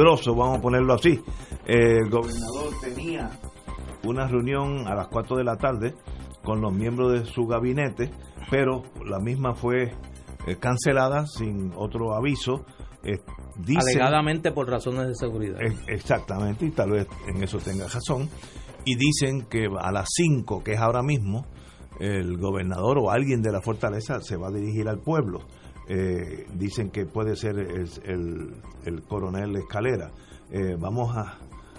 Peligroso, vamos a ponerlo así. El gobernador tenía una reunión a las 4 de la tarde con los miembros de su gabinete, pero la misma fue eh, cancelada sin otro aviso. Eh, dicen- Alegadamente por razones de seguridad. Eh, Exactamente, y tal vez en eso tenga razón. Y dicen que a las 5, que es ahora mismo, el gobernador o alguien de la fortaleza se va a dirigir al pueblo. Eh, dicen que puede ser el, el- el coronel Escalera. Eh, vamos a,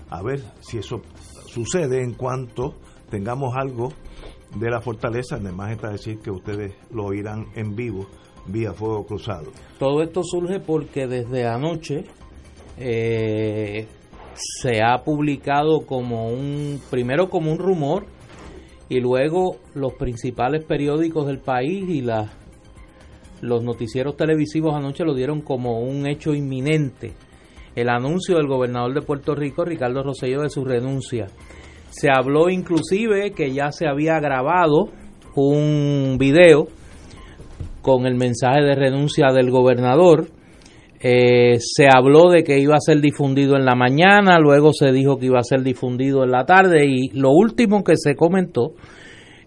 a ver si eso sucede en cuanto tengamos algo de la fortaleza. Además está decir que ustedes lo oirán en vivo vía fuego cruzado. Todo esto surge porque desde anoche eh, se ha publicado como un, primero como un rumor y luego los principales periódicos del país y las los noticieros televisivos anoche lo dieron como un hecho inminente. El anuncio del gobernador de Puerto Rico, Ricardo Rosselló, de su renuncia. Se habló inclusive que ya se había grabado un video con el mensaje de renuncia del gobernador. Eh, se habló de que iba a ser difundido en la mañana, luego se dijo que iba a ser difundido en la tarde y lo último que se comentó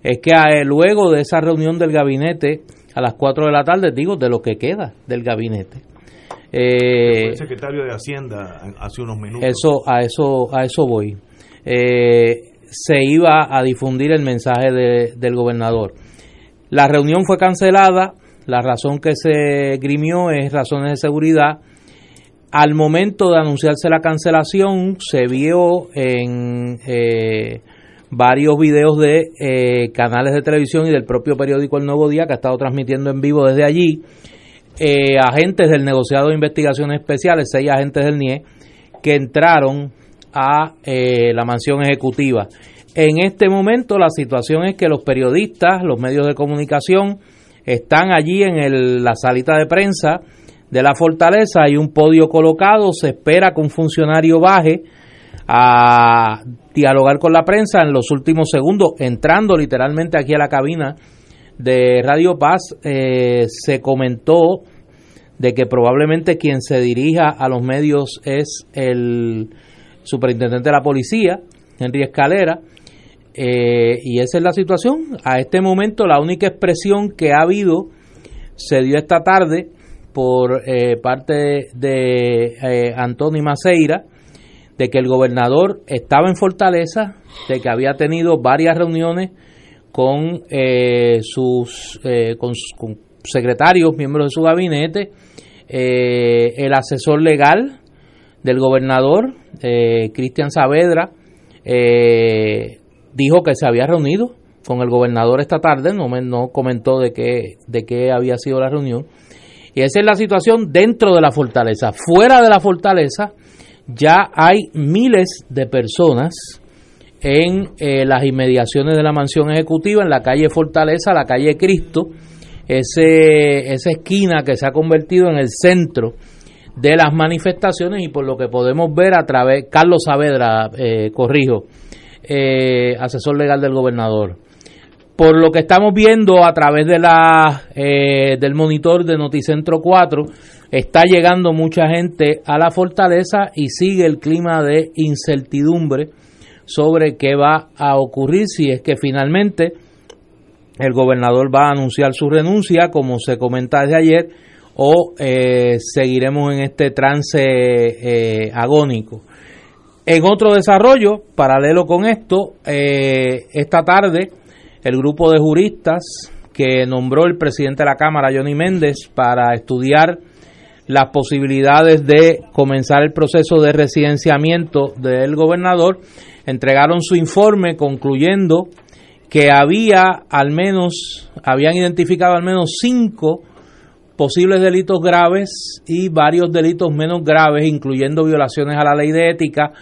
es que luego de esa reunión del gabinete a las 4 de la tarde, digo, de lo que queda del gabinete, eh, el secretario de Hacienda hace unos minutos. eso, a eso, a eso voy. Eh, se iba a difundir el mensaje de- del gobernador. La reunión fue cancelada. La razón que se grimió es razones de seguridad. Al momento de anunciarse la cancelación, se vio en eh, varios videos de eh, canales de televisión y del propio periódico El Nuevo Día, que ha estado transmitiendo en vivo desde allí, eh, agentes del negociado de investigaciones especiales, seis agentes del NIE, que entraron a eh, la mansión ejecutiva. En este momento la situación es que los periodistas, los medios de comunicación, están allí en el- la salita de prensa de la fortaleza, hay un podio colocado, se espera que un funcionario baje a dialogar con la prensa en los últimos segundos, entrando literalmente aquí a la cabina de Radio Paz, eh, se comentó de que probablemente quien se dirija a los medios es el superintendente de la policía, Henry Escalera, eh, y esa es la situación. A este momento la única expresión que ha habido se dio esta tarde por eh, parte de eh, Antonio Maceira, de que el gobernador estaba en Fortaleza, de que había tenido varias reuniones con eh, sus eh, con, secretarios, miembros de su gabinete, eh, el asesor legal del gobernador, eh, Cristian Saavedra, eh, dijo que se había reunido con el gobernador esta tarde, no, me, no comentó de qué, de qué había sido la reunión. Y esa es la situación dentro de la fortaleza. Fuera de la fortaleza ya hay miles de personas en eh, las inmediaciones de la mansión ejecutiva, en la calle Fortaleza, la calle Cristo, ese, esa esquina que se ha convertido en el centro de las manifestaciones y por lo que podemos ver a través, Carlos Saavedra, eh, corrijo, eh, asesor legal del gobernador. Por lo que estamos viendo a través de la eh, del monitor de Noticentro 4, está llegando mucha gente a la fortaleza y sigue el clima de incertidumbre sobre qué va a ocurrir si es que finalmente el gobernador va a anunciar su renuncia, como se comenta desde ayer, o eh, seguiremos en este trance eh, agónico. En otro desarrollo, paralelo con esto, eh, esta tarde el grupo de juristas que nombró el presidente de la Cámara, Johnny Méndez, para estudiar las posibilidades de comenzar el proceso de residenciamiento del gobernador, entregaron su informe concluyendo que había al menos, habían identificado al menos cinco posibles delitos graves y varios delitos menos graves, incluyendo violaciones a la ley de ética,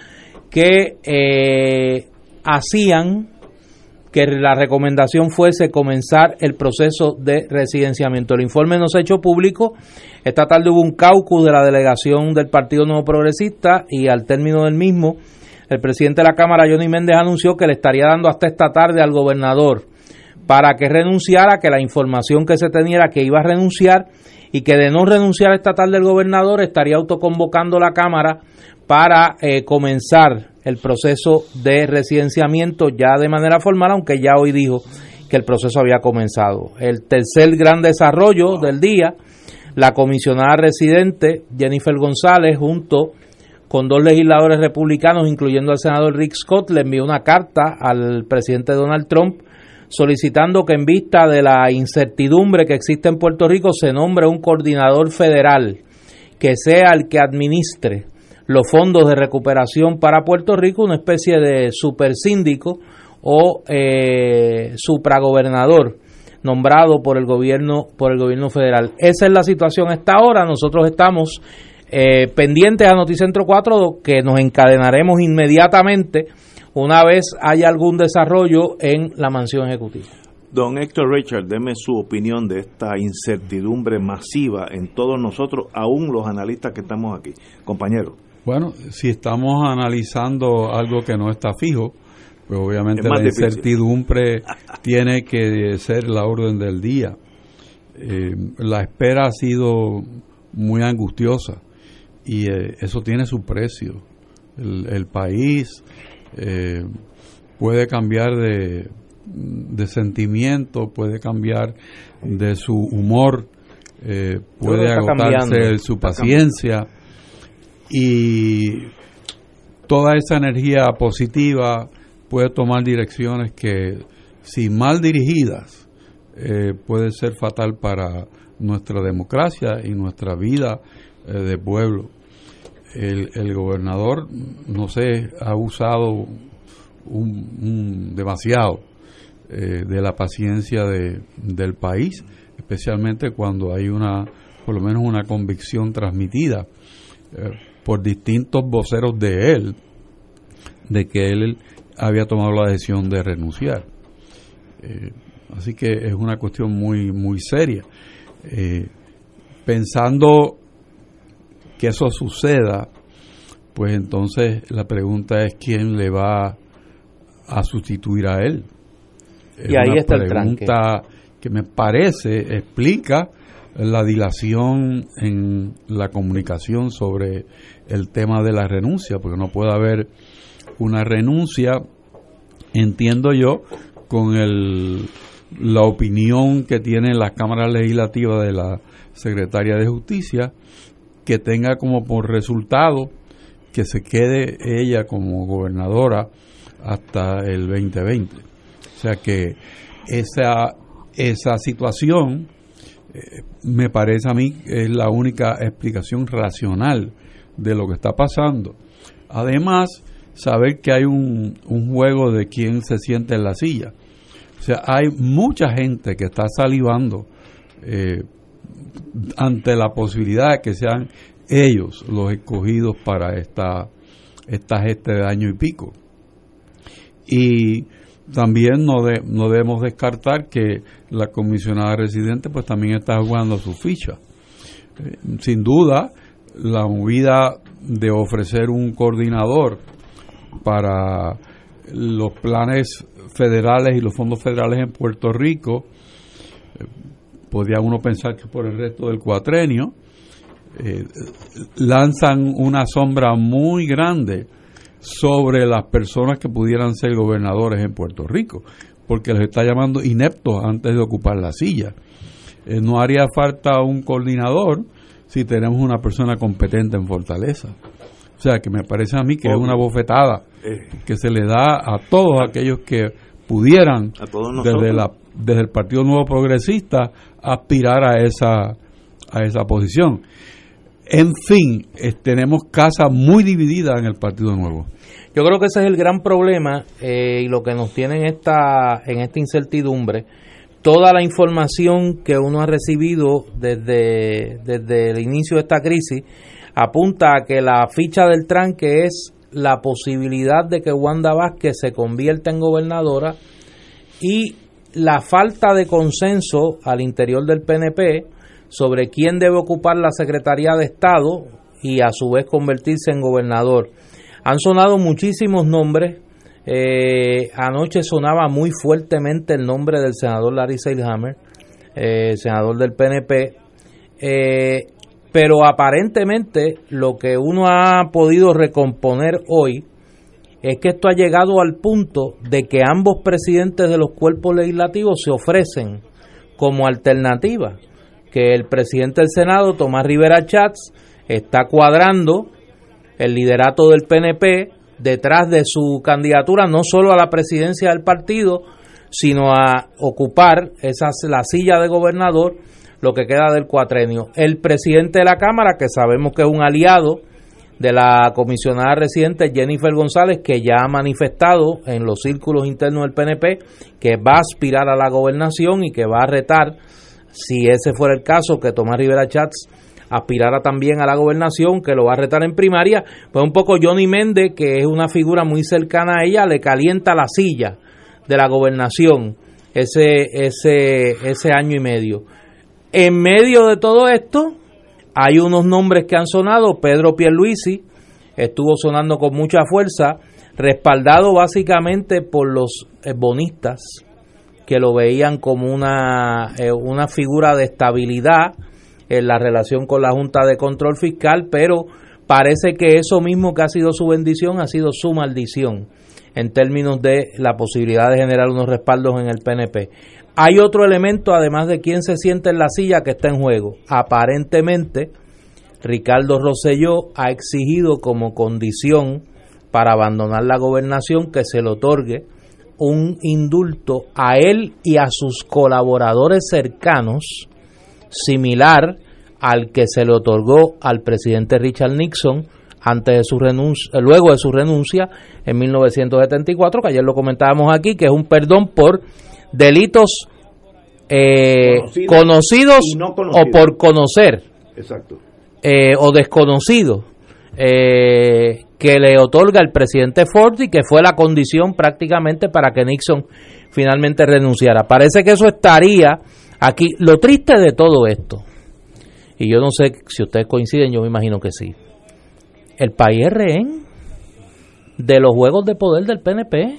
que eh, hacían que la recomendación fuese comenzar el proceso de residenciamiento. El informe no se ha hecho público. Esta tarde hubo un caucus de la delegación del Partido Nuevo Progresista y al término del mismo, el presidente de la Cámara, Johnny Méndez, anunció que le estaría dando hasta esta tarde al gobernador para que renunciara, que la información que se tenía era que iba a renunciar y que de no renunciar esta tarde el gobernador estaría autoconvocando la Cámara para eh, comenzar el proceso de residenciamiento ya de manera formal, aunque ya hoy dijo que el proceso había comenzado. El tercer gran desarrollo del día, la comisionada residente Jennifer González, junto con dos legisladores republicanos, incluyendo al senador Rick Scott, le envió una carta al presidente Donald Trump solicitando que en vista de la incertidumbre que existe en Puerto Rico se nombre un coordinador federal que sea el que administre los fondos de recuperación para Puerto Rico, una especie de supersíndico o eh, supragobernador nombrado por el gobierno por el gobierno federal. Esa es la situación hasta ahora. Nosotros estamos eh, pendientes a Noticentro 4 que nos encadenaremos inmediatamente una vez haya algún desarrollo en la mansión ejecutiva. Don Héctor Richard, deme su opinión de esta incertidumbre masiva en todos nosotros, aún los analistas que estamos aquí. Compañero. Bueno, si estamos analizando algo que no está fijo, pues obviamente la incertidumbre tiene que ser la orden del día. Eh, la espera ha sido muy angustiosa y eh, eso tiene su precio. El, país eh, puede cambiar de, de, sentimiento, puede cambiar de su humor, puede agotarse su paciencia y toda esa energía positiva puede tomar direcciones que, si mal dirigidas, eh, puede ser fatal para nuestra democracia y nuestra vida eh, de pueblo. El, gobernador, no sé, ha usado un, demasiado eh, de la paciencia de, del país, especialmente cuando hay una, por lo menos una convicción transmitida por distintos voceros de él de que él había tomado la decisión de renunciar. Eh, así que es una cuestión muy, muy seria. Eh, pensando que eso suceda, pues entonces la pregunta es quién le va a sustituir a él. y ahí está el pregunta que me parece explica la dilación en la comunicación sobre el tema de la renuncia, porque no puede haber una renuncia, entiendo yo, con el, la opinión que tiene la Cámara Legislativa de la Secretaria de Justicia, que tenga como por resultado que se quede ella como gobernadora hasta el 2020. O sea que esa, esa situación eh, me parece a mí es la única explicación racional de lo que está pasando. Además, saber que hay un, juego de quién se siente en la silla. O sea, hay mucha gente que está salivando eh, ante la posibilidad de que sean ellos los escogidos para esta, esta gesta de año y pico. Y también no, no debemos descartar que la comisionada residente pues también está jugando su ficha. Eh, sin duda, la movida de ofrecer un coordinador para los planes federales y los fondos federales en Puerto Rico, eh, podría uno pensar que por el resto del cuatrenio, eh, lanzan una sombra muy grande sobre las personas que pudieran ser gobernadores en Puerto Rico, porque les está llamando ineptos antes de ocupar la silla. Eh, no haría falta un coordinador si tenemos una persona competente en Fortaleza. O sea, que me parece a mí que es una bofetada eh. que se le da a todos aquellos que pudieran, desde, la, desde el Partido Nuevo Progresista, aspirar a esa, a esa posición. En fin, tenemos casa muy dividida en el Partido Nuevo. Yo creo que ese es el gran problema eh, y lo que nos tiene en esta, en esta incertidumbre. Toda la información que uno ha recibido desde, desde el inicio de esta crisis apunta a que la ficha del tranque es la posibilidad de que Wanda Vázquez se convierta en gobernadora y la falta de consenso al interior del PNP sobre quién debe ocupar la Secretaría de Estado y a su vez convertirse en gobernador. Han sonado muchísimos nombres. Eh, anoche sonaba muy fuertemente el nombre del senador Larry Seilhammer, eh, senador del PNP. Eh, pero aparentemente lo que uno ha podido recomponer hoy es que esto ha llegado al punto de que ambos presidentes de los cuerpos legislativos se ofrecen como alternativa, que el presidente del Senado, Tomás Rivera Chats, está cuadrando el liderato del PNP detrás de su candidatura no solo a la presidencia del partido, sino a ocupar esa, la silla de gobernador lo que queda del cuatrenio. El presidente de la Cámara, que sabemos que es un aliado de la comisionada residente Jennifer González, que ya ha manifestado en los círculos internos del PNP que va a aspirar a la gobernación y que va a retar, si ese fuera el caso, que Tomás Rivera Chats aspirara también a la gobernación, que lo va a retar en primaria, pues un poco Johnny Méndez, que es una figura muy cercana a ella, le calienta la silla de la gobernación ese, ese, ese año y medio. En medio de todo esto, hay unos nombres que han sonado. Pedro Pierluisi estuvo sonando con mucha fuerza, respaldado básicamente por los eh, bonistas, que lo veían como una, eh, una figura de estabilidad en la relación con la Junta de Control Fiscal, pero parece que eso mismo que ha sido su bendición ha sido su maldición en términos de la posibilidad de generar unos respaldos en el PNP. Hay otro elemento, además de quién se siente en la silla, que está en juego. Aparentemente, Ricardo Rosselló ha exigido como condición para abandonar la gobernación que se le otorgue un indulto a él y a sus colaboradores cercanos, similar al que se le otorgó al presidente Richard Nixon antes de su renuncia, luego de su renuncia en 1974, que ayer lo comentábamos aquí, que es un perdón por delitos eh, conocidos, o por conocer eh, o desconocidos eh, que le otorga el presidente Ford y que fue la condición prácticamente para que Nixon finalmente renunciara. Parece que eso estaría aquí. Lo triste de todo esto, y yo no sé si ustedes coinciden, yo me imagino que sí, el país es rehén de los juegos de poder del PNP.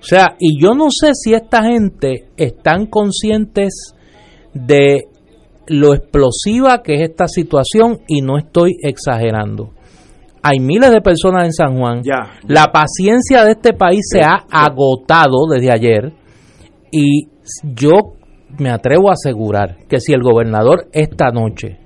O sea, y yo no sé si esta gente están conscientes de lo explosiva que es esta situación y no estoy exagerando. Hay miles de personas en San Juan. La paciencia de este país se ha agotado desde ayer y yo me atrevo a asegurar que si el gobernador esta noche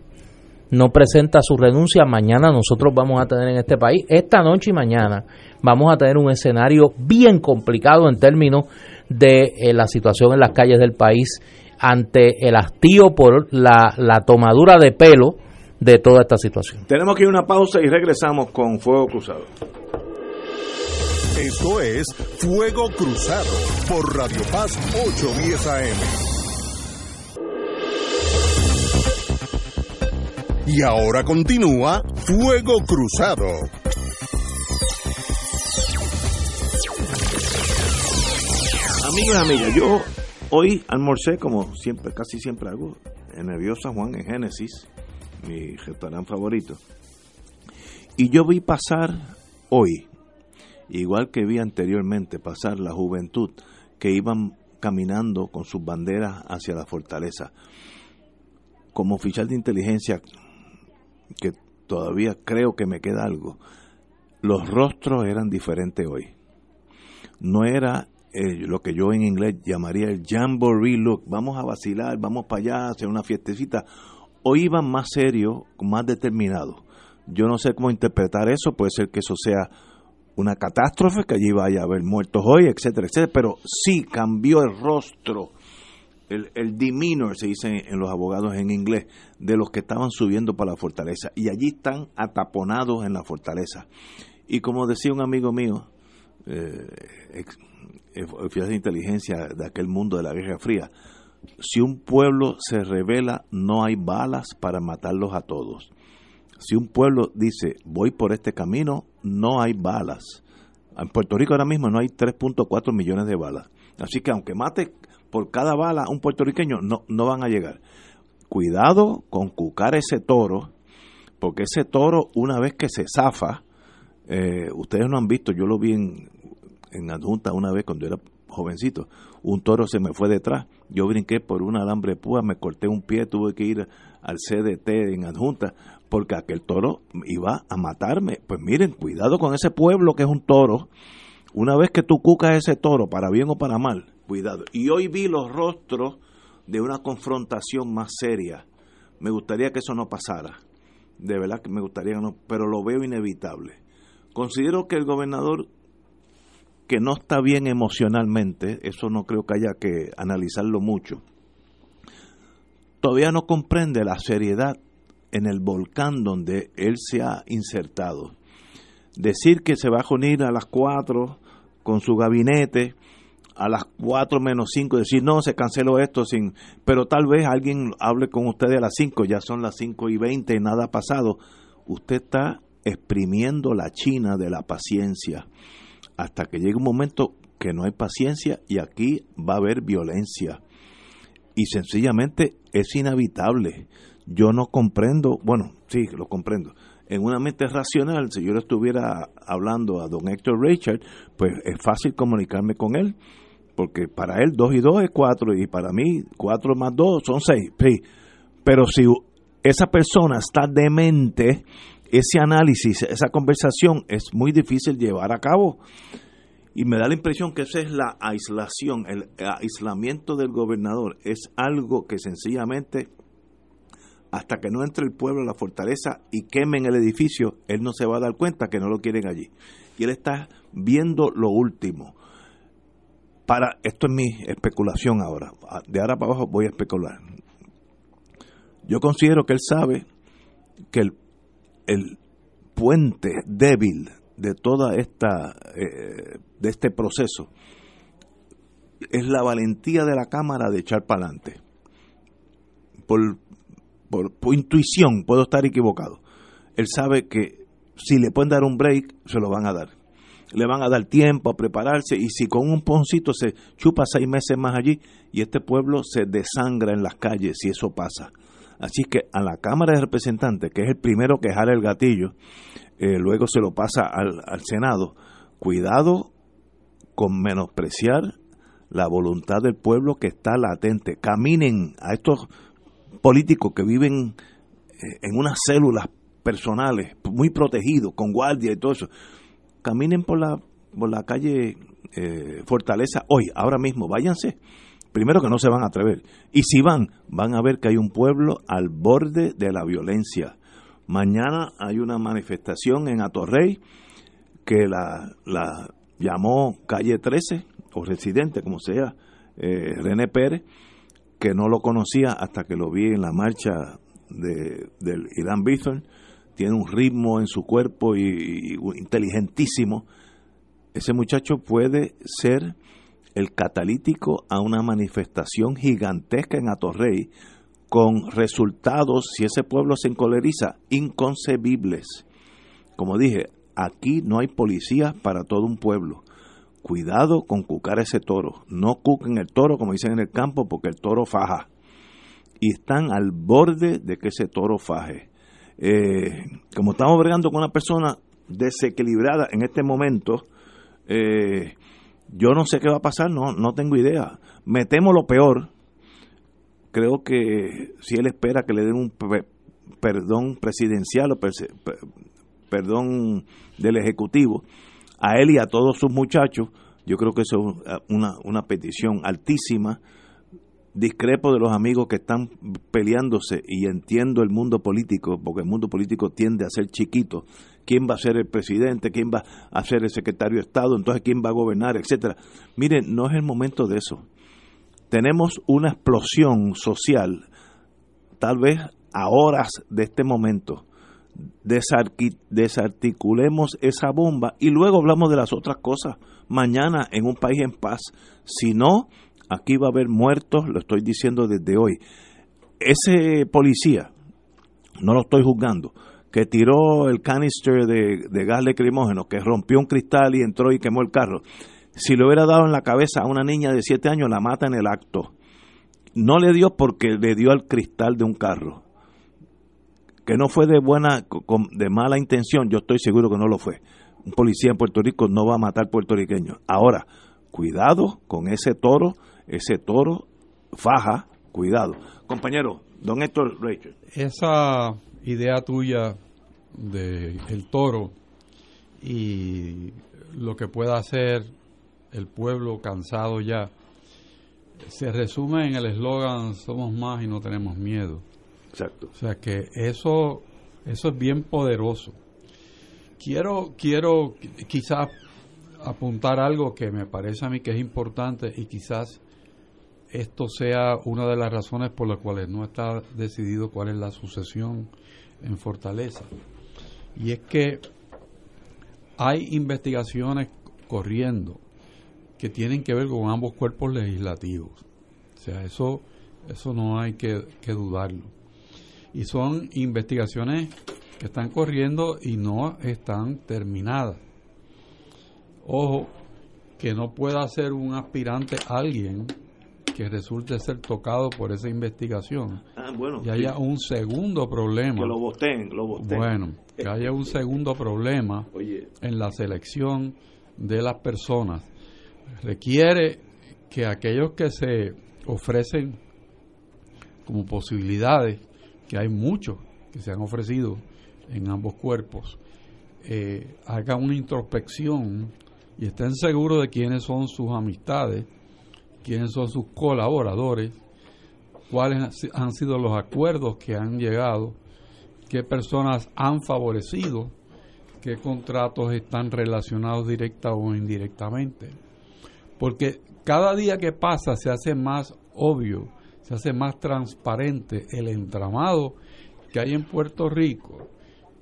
no presenta su renuncia, mañana nosotros vamos a tener en este país, esta noche y mañana, vamos a tener un escenario bien complicado en términos de eh, la situación en las calles del país ante el hastío por la, la tomadura de pelo de toda esta situación. Tenemos que ir a una pausa y regresamos con Fuego Cruzado. Esto es Fuego Cruzado por Radio Paz 810 AM. Y ahora continúa Fuego Cruzado. Amigos amigas, yo hoy almorcé como siempre, casi siempre hago, en el Juan en Génesis, mi restaurante favorito. Y yo vi pasar hoy, igual que vi anteriormente pasar la juventud que iban caminando con sus banderas hacia la fortaleza. Como oficial de inteligencia que todavía creo que me queda algo, los rostros eran diferentes hoy. No era eh, lo que yo en inglés llamaría el jamboree look, vamos a vacilar, vamos para allá, hacer una fiestecita. Hoy iban más serios, más determinados. Yo no sé cómo interpretar eso, puede ser que eso sea una catástrofe, que allí vaya a haber muertos hoy, etcétera, etcétera, pero sí cambió el rostro el, el demeanor, se dice en los abogados en inglés, de los que estaban subiendo para la fortaleza. Y allí están ataponados en la fortaleza. Y como decía un amigo mío, eh, oficial de inteligencia de aquel mundo de la Guerra Fría, si un pueblo se revela, no hay balas para matarlos a todos. Si un pueblo dice, voy por este camino, no hay balas. En Puerto Rico ahora mismo no hay 3.4 millones de balas. Así que aunque mate por cada bala un puertorriqueño, no, no van a llegar. Cuidado con cucar ese toro, porque ese toro, una vez que se zafa, eh, ustedes no han visto, yo lo vi en, en adjunta una vez cuando era jovencito, un toro se me fue detrás, yo brinqué por un alambre púa, me corté un pie, tuve que ir al CDT en adjunta, porque aquel toro iba a matarme. Pues miren, cuidado con ese pueblo que es un toro. Una vez que tú cucas ese toro, para bien o para mal, cuidado. Y hoy vi los rostros de una confrontación más seria. Me gustaría que eso no pasara. De verdad que me gustaría que no, pero lo veo inevitable. Considero que el gobernador que no está bien emocionalmente, eso no creo que haya que analizarlo mucho, todavía no comprende la seriedad en el volcán donde él se ha insertado. Decir que se va a unir a las 4 con su gabinete, a las 4 menos 5, decir no, se canceló esto, sin, pero tal vez alguien hable con usted a las 5, ya son las 5 y 20 y nada ha pasado. Usted está exprimiendo la china de la paciencia hasta que llegue un momento que no hay paciencia y aquí va a haber violencia. Y sencillamente es inevitable. Yo no comprendo, bueno, sí, lo comprendo. En una mente racional, si yo le estuviera hablando a don Héctor Richard, pues es fácil comunicarme con él, porque para él dos y dos es cuatro y para mí cuatro más dos son seis. Pero si esa persona está demente, ese análisis, esa conversación es muy difícil llevar a cabo. Y me da la impresión que esa es la aislación, el aislamiento del gobernador. Es algo que sencillamente, hasta que no entre el pueblo a la fortaleza y quemen el edificio, él no se va a dar cuenta que no lo quieren allí. Y él está viendo lo último. Para, esto es mi especulación ahora. De ahora para abajo voy a especular. Yo considero que él sabe que el el puente débil de toda esta eh, de este proceso es la valentía de la cámara de echar para adelante por, por, intuición puedo estar equivocado. Él sabe que si le pueden dar un break se lo van a dar. Le van a dar tiempo a prepararse y si con un poncito se chupa seis meses más allí y este pueblo se desangra en las calles si eso pasa. Así que a la Cámara de Representantes, que es el primero que jala el gatillo, eh, luego se lo pasa al, al Senado, cuidado con menospreciar la voluntad del pueblo que está latente. Caminen a estos políticos que viven eh, en unas células personales, muy protegidos, con guardia y todo eso. Caminen por la, por la calle eh, Fortaleza hoy, ahora mismo, váyanse primero que no se van a atrever. Y si van, van a ver que hay un pueblo al borde de la violencia. Mañana hay una manifestación en Atorrey que la, la llamó Calle 13, o Residente, como sea, eh, René Pérez, que no lo conocía hasta que lo vi en la marcha de, del Irán Bithorn. Tiene un ritmo en su cuerpo y inteligentísimo. Ese muchacho puede ser el catalítico a una manifestación gigantesca en Atorrey con resultados, si ese pueblo se encoleriza, inconcebibles. Como dije, aquí no hay policía para todo un pueblo. Cuidado con cucar ese toro. No cuquen el toro, como dicen en el campo, porque el toro faja. Y están al borde de que ese toro faje. Eh, como estamos bregando con una persona desequilibrada en este momento, eh, yo no sé qué va a pasar, no, no tengo idea. Me temo lo peor. Creo que si él espera que le den un perdón presidencial o perdón del Ejecutivo a él y a todos sus muchachos, yo creo que eso es una, una petición altísima. Discrepo de los amigos que están peleándose y entiendo el mundo político, porque el mundo político tiende a ser chiquito quién va a ser el presidente, quién va a ser el secretario de Estado, entonces quién va a gobernar, etcétera. Miren, no es el momento de eso. tenemos una explosión social, tal vez a horas de este momento. Desarticulemos esa bomba y luego hablamos de las otras cosas mañana en un país en paz. Si no, aquí va a haber muertos, lo estoy diciendo desde hoy. Ese policía, no lo estoy juzgando, que tiró el canister de, de gas lacrimógeno, que rompió un cristal y entró y quemó el carro, si le hubiera dado en la cabeza a una niña de 7 años, la mata en el acto. No le dio porque le dio al cristal de un carro. Que no fue de buena, de mala intención, yo estoy seguro que no lo fue. Un policía en Puerto Rico no va a matar puertorriqueños. Ahora, cuidado con ese toro, ese toro faja, cuidado. Compañero, don Héctor Rachel. Esa idea tuya de el toro y lo que pueda hacer el pueblo cansado ya, se resume en el eslogan somos más y no tenemos miedo. Exacto. O sea que eso, eso es bien poderoso. Quiero, quiero quizás apuntar algo que me parece a mí que es importante y quizás esto sea una de las razones por las cuales no está decidido cuál es la sucesión en Fortaleza. Y es que hay investigaciones corriendo que tienen que ver con ambos cuerpos legislativos. O sea, eso, eso no hay que, dudarlo. Y son investigaciones que están corriendo y no están terminadas. Ojo, que no pueda ser un aspirante alguien que resulte ser tocado por esa investigación ah, bueno, y haya un segundo problema. Que lo voten, lo Bueno, que haya un segundo problema en la selección de las personas requiere que aquellos que se ofrecen como posibilidades, que hay muchos que se han ofrecido en ambos cuerpos, eh, hagan una introspección y estén seguros de quiénes son sus amistades, quiénes son sus colaboradores, cuáles han sido los acuerdos que han llegado, qué personas han favorecido, qué contratos están relacionados directa o indirectamente. Porque cada día que pasa se hace más obvio, se hace más transparente el entramado que hay en Puerto Rico,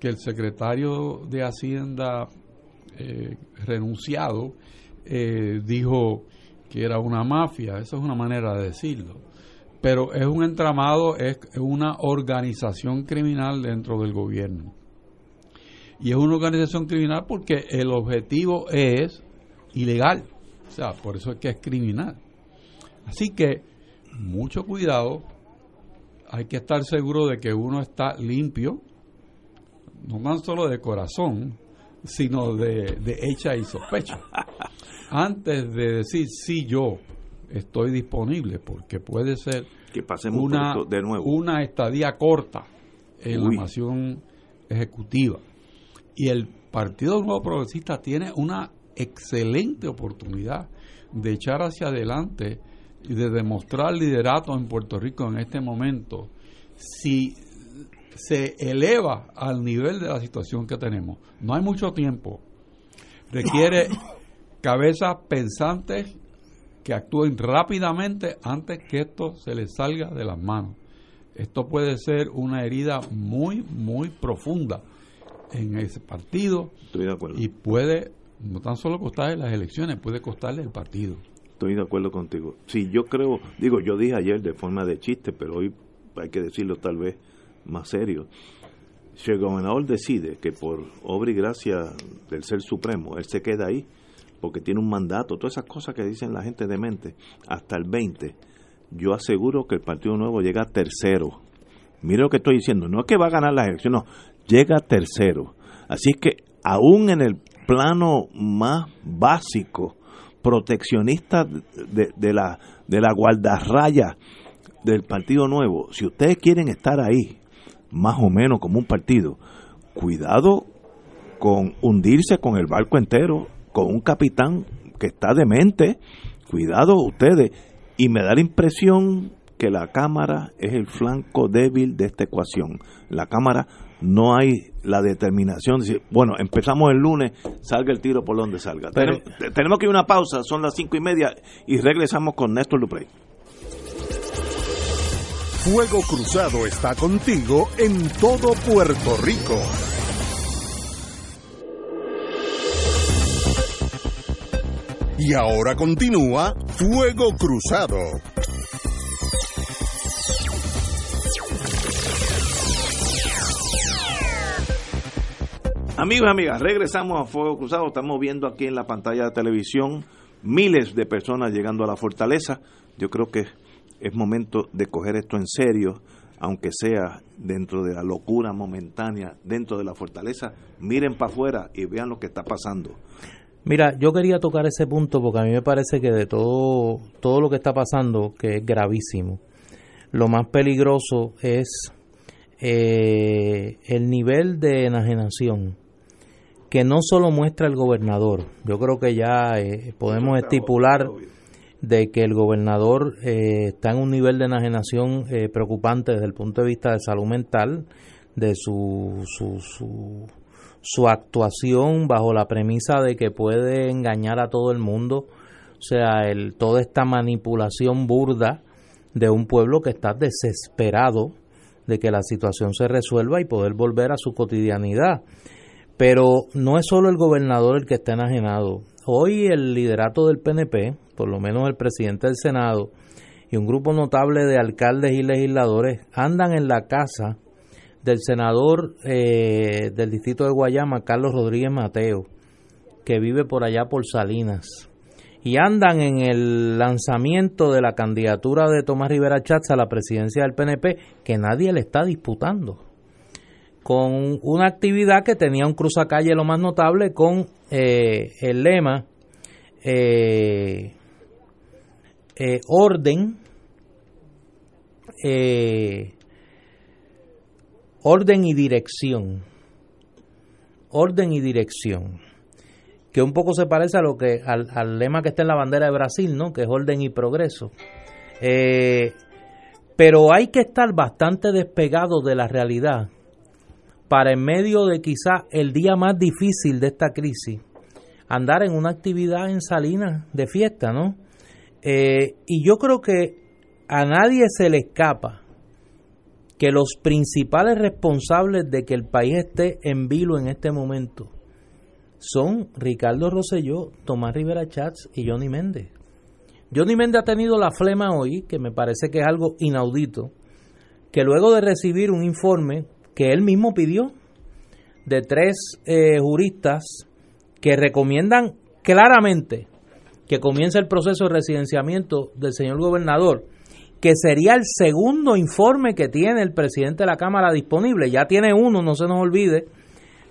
que el secretario de Hacienda eh, renunciado eh, dijo que era una mafia, esa es una manera de decirlo, pero es un entramado, es una organización criminal dentro del gobierno. Y es una organización criminal porque el objetivo es ilegal o sea, por eso es que es criminal. Así que mucho cuidado, hay que estar seguro de que uno está limpio, no tan solo de corazón, sino de, de hecha y sospecha. Antes de decir sí yo estoy disponible, porque puede ser que una, de nuevo. una estadía corta en la nación ejecutiva. Y el Partido Nuevo Progresista tiene una excelente oportunidad de echar hacia adelante y de demostrar liderato en Puerto Rico en este momento si se eleva al nivel de la situación que tenemos. No hay mucho tiempo. Requiere cabezas pensantes que actúen rápidamente antes que esto se les salga de las manos. Esto puede ser una herida muy, muy profunda en ese partido y puede no tan solo costarle las elecciones, puede costarle el partido. Estoy de acuerdo contigo. Sí, yo creo, digo, yo dije ayer de forma de chiste, pero hoy hay que decirlo tal vez más serio. Si el gobernador decide que por obra y gracia del Ser Supremo, él se queda ahí, porque tiene un mandato, todas esas cosas que dicen la gente de mente, hasta el 20, yo aseguro que el Partido Nuevo llega tercero. Mire lo que estoy diciendo, no es que va a ganar las elecciones, no, llega tercero. Así es que aún en el plano más básico, proteccionista de, de la, de la guardarraya del Partido Nuevo, si ustedes quieren estar ahí, más o menos como un partido, cuidado con hundirse con el barco entero, con un capitán que está demente, cuidado ustedes, y me da la impresión que la Cámara es el flanco débil de esta ecuación. La Cámara no hay la determinación de decir, bueno, empezamos el lunes, salga el tiro por donde salga. tenemos, que ir a una pausa, son las cinco y media y regresamos con Néstor Duprey. Fuego Cruzado está contigo en todo Puerto Rico. Y ahora continúa Fuego Cruzado. Amigos y amigas, regresamos a Fuego Cruzado. Estamos viendo aquí en la pantalla de televisión miles de personas llegando a la fortaleza. Yo creo que es momento de coger esto en serio, aunque sea dentro de la locura momentánea, dentro de la fortaleza. Miren para afuera y vean lo que está pasando. Mira, yo quería tocar ese punto porque a mí me parece que de todo, todo lo que está pasando, que es gravísimo, lo más peligroso es eh, el nivel de enajenación que no solo muestra el gobernador, yo creo que ya eh, podemos estipular de que el gobernador eh, está en un nivel de enajenación preocupante desde el punto de vista de salud mental, de su, su, su su actuación bajo la premisa de que puede engañar a todo el mundo, o sea, el, toda esta manipulación burda de un pueblo que está desesperado de que la situación se resuelva y poder volver a su cotidianidad. Pero no es solo el gobernador el que está enajenado. Hoy el liderato del PNP, por lo menos el presidente del Senado y un grupo notable de alcaldes y legisladores andan en la casa del senador eh, del distrito de Guayama, Carlos Rodríguez Mateo, que vive por allá por Salinas. Y andan en el lanzamiento de la candidatura de Tomás Rivera Chatz a la presidencia del PNP, que nadie le está disputando. Con una actividad que tenía un cruzacalle lo más notable con eh, el lema eh, orden, eh, orden y dirección. Orden y dirección. Que un poco se parece a lo que al, lema que está en la bandera de Brasil, ¿no? Que es orden y progreso. Eh, pero hay que estar bastante despegado de la realidad para en medio de quizá el día más difícil de esta crisis, andar en una actividad en Salinas de fiesta, ¿no? Eh, y yo creo que a nadie se le escapa que los principales responsables de que el país esté en vilo en este momento son Ricardo Rosselló, Tomás Rivera Chats y Johnny Méndez. Johnny Méndez ha tenido la flema hoy, que me parece que es algo inaudito, que luego de recibir un informe que él mismo pidió de tres eh, juristas que recomiendan claramente que comience el proceso de residenciamiento del señor gobernador, que sería el segundo informe que tiene el presidente de la Cámara disponible. Ya tiene uno, no se nos olvide,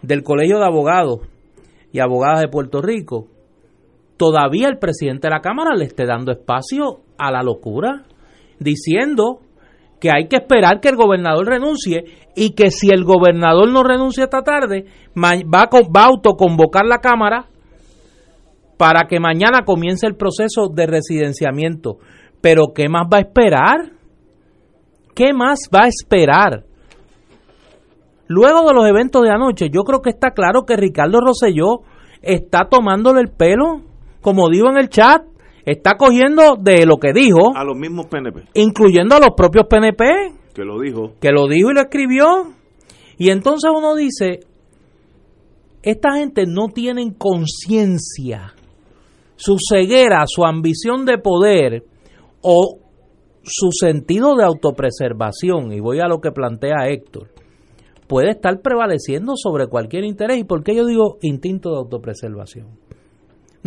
del Colegio de Abogados y Abogadas de Puerto Rico. Todavía el presidente de la Cámara le esté dando espacio a la locura, diciendo que hay que esperar que el gobernador renuncie y que si el gobernador no renuncia esta tarde, va a, va a autoconvocar la Cámara para que mañana comience el proceso de residenciamiento. Pero ¿qué más va a esperar? ¿Qué más va a esperar? Luego de los eventos de anoche, yo creo que está claro que Ricardo Rosselló está tomándole el pelo, como dijo en el chat, está cogiendo de lo que dijo. A los mismos PNP. Incluyendo a los propios PNP. Que lo dijo. Que lo dijo y lo escribió. Y entonces uno dice, esta gente no tienen conciencia. Su ceguera, su ambición de poder o su sentido de autopreservación, y voy a lo que plantea Héctor, puede estar prevaleciendo sobre cualquier interés. ¿Y por qué yo digo instinto de autopreservación?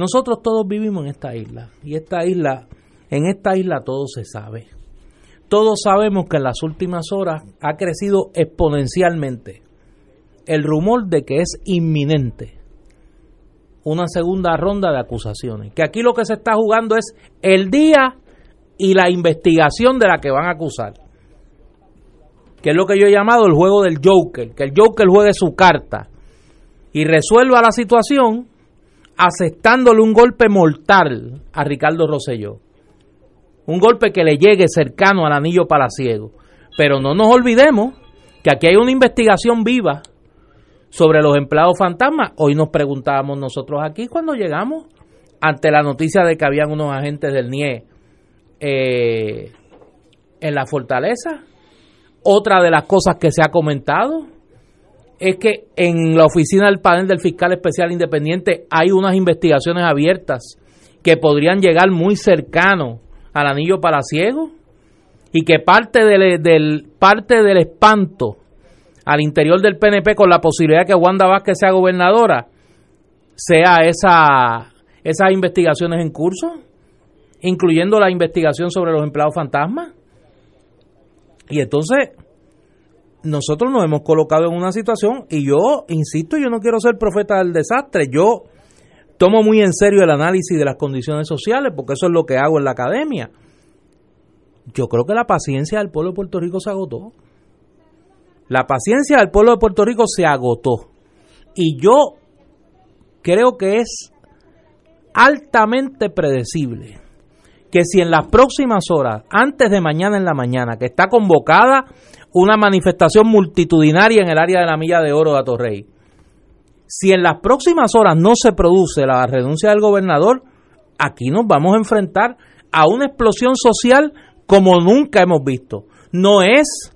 Nosotros todos vivimos en esta isla, y esta isla, en esta isla todo se sabe. Todos sabemos que en las últimas horas ha crecido exponencialmente el rumor de que es inminente una segunda ronda de acusaciones. Que aquí lo que se está jugando es el día y la investigación de la que van a acusar. Que es lo que yo he llamado el juego del Joker, que el Joker juegue su carta y resuelva la situación aceptándole un golpe mortal a Ricardo Rosselló. Un golpe que le llegue cercano al anillo palaciego. Pero no nos olvidemos que aquí hay una investigación viva sobre los empleados fantasmas. Hoy nos preguntábamos nosotros aquí cuando llegamos ante la noticia de que habían unos agentes del NIE eh, en la fortaleza Otra de las cosas que se ha comentado es que en la oficina del panel del fiscal especial independiente hay unas investigaciones abiertas que podrían llegar muy cercano al anillo para ciego y que parte del, del, parte del espanto al interior del PNP con la posibilidad de que Wanda Vázquez sea gobernadora sea esa, esas investigaciones en curso, incluyendo la investigación sobre los empleados fantasmas. Y entonces, nosotros nos hemos colocado en una situación, y yo insisto, yo no quiero ser profeta del desastre, yo tomo muy en serio el análisis de las condiciones sociales, porque eso es lo que hago en la academia. Yo creo que la paciencia del pueblo de Puerto Rico se agotó. La paciencia del pueblo de Puerto Rico se agotó. Y yo creo que es altamente predecible que si en las próximas horas, antes de mañana en la mañana, que está convocada una manifestación multitudinaria en el área de la Milla de Oro de Atorrey, si en las próximas horas no se produce la renuncia del gobernador, aquí nos vamos a enfrentar a una explosión social como nunca hemos visto. No es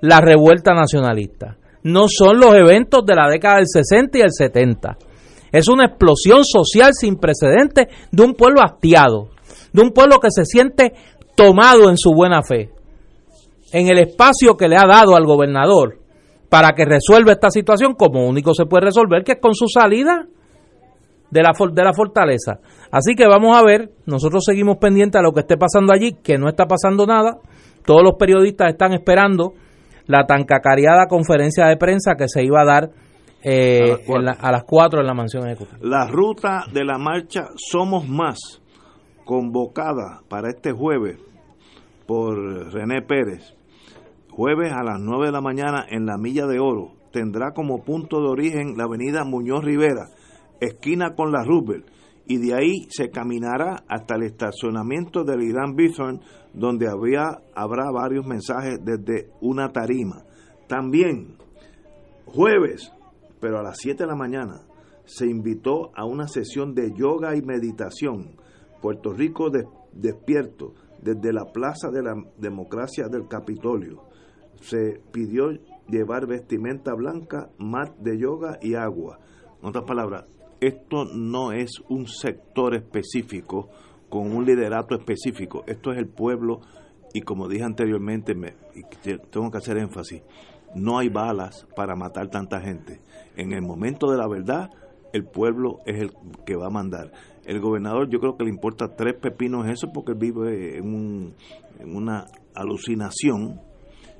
la revuelta nacionalista, no son los eventos de la década del 60 y el 70 es una explosión social sin precedentes de un pueblo hastiado, de un pueblo que se siente tomado en su buena fe, en el espacio que le ha dado al gobernador para que resuelva esta situación como único se puede resolver, que es con su salida de la, de la fortaleza. Así que vamos a ver, nosotros seguimos pendientes a lo que esté pasando allí, que no está pasando nada, todos los periodistas están esperando la tan cacareada conferencia de prensa que se iba a dar eh, a, las 4 en la mansión ejecutiva. La ruta de la marcha Somos Más, convocada para este jueves por René Pérez, jueves a las 9 de la mañana en la Milla de Oro, tendrá como punto de origen la avenida Muñoz Rivera, esquina con la Rubel, y de ahí se caminará hasta el estacionamiento del Irán Bithorn, donde habría, habrá varios mensajes desde una tarima. También, jueves pero a las 7 de la mañana se invitó a una sesión de yoga y meditación. Puerto Rico despierto desde la Plaza de la Democracia del Capitolio. Se pidió llevar vestimenta blanca, mat de yoga y agua. En otras palabras, esto no es un sector específico con un liderato específico. Esto es el pueblo y como dije anteriormente, me, tengo que hacer énfasis, no hay balas para matar tanta gente. En el momento de la verdad, el pueblo es el que va a mandar. El gobernador yo creo que le importa tres pepinos eso porque vive en, una alucinación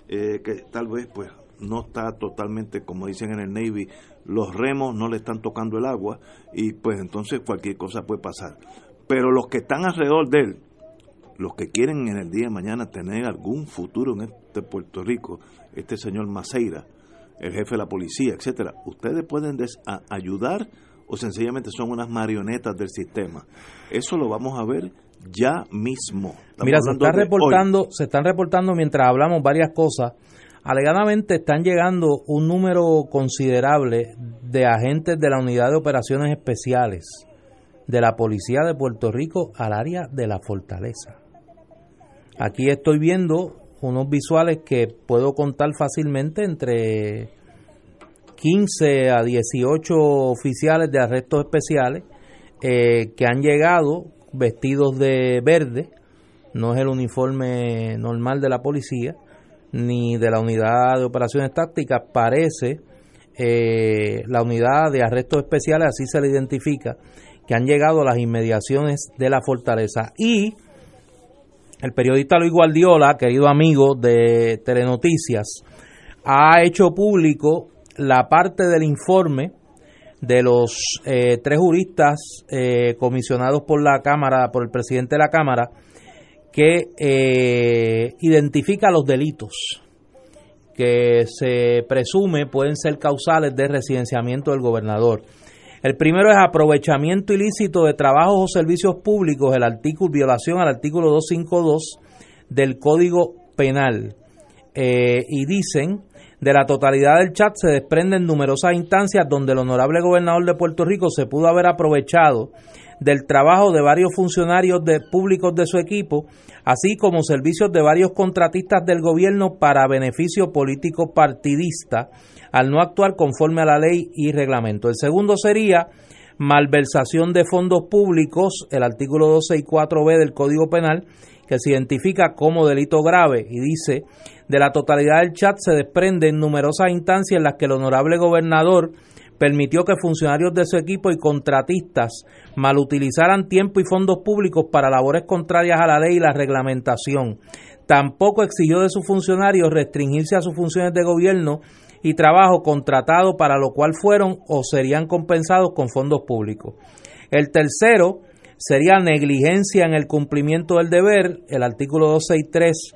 eh, que tal vez pues no está totalmente, como dicen en el Navy, los remos no le están tocando el agua y pues entonces cualquier cosa puede pasar. Pero los que están alrededor de él, los que quieren en el día de mañana tener algún futuro en este Puerto Rico, este señor Maceira, el jefe de la policía, etcétera, ustedes pueden ayudar o sencillamente son unas marionetas del sistema. Eso lo vamos a ver ya mismo. Mira, se está reportando, se están reportando mientras hablamos varias cosas. Alegadamente están llegando un número considerable de agentes de la Unidad de Operaciones Especiales de la Policía de Puerto Rico al área de la Fortaleza. Aquí estoy viendo unos visuales que puedo contar fácilmente entre 15 a 18 oficiales de arrestos especiales eh, que han llegado vestidos de verde, no es el uniforme normal de la policía, ni de la unidad de operaciones tácticas, parece eh, la unidad de arrestos especiales, así se le identifica, que han llegado a las inmediaciones de la fortaleza. Y el periodista Luis Guardiola, querido amigo de Telenoticias, ha hecho público la parte del informe de los eh, tres juristas eh, comisionados por la Cámara, por el presidente de la Cámara, que eh, identifica los delitos que se presume pueden ser causales de residenciamiento del gobernador. El primero es aprovechamiento ilícito de trabajos o servicios públicos, el artículo violación al artículo 252 del Código Penal. Eh, y dicen, de la totalidad del chat se desprenden numerosas instancias donde el honorable gobernador de Puerto Rico se pudo haber aprovechado del trabajo de varios funcionarios de, públicos de su equipo, así como servicios de varios contratistas del gobierno para beneficio político partidista, al no actuar conforme a la ley y reglamento. El segundo sería malversación de fondos públicos, el artículo 12 y 4b del Código Penal, que se identifica como delito grave y dice, de la totalidad del chat se desprenden numerosas instancias en las que el honorable gobernador permitió que funcionarios de su equipo y contratistas malutilizaran tiempo y fondos públicos para labores contrarias a la ley y la reglamentación. Tampoco exigió de sus funcionarios restringirse a sus funciones de gobierno y trabajo contratado para lo cual fueron o serían compensados con fondos públicos. El tercero sería negligencia en el cumplimiento del deber, el artículo 263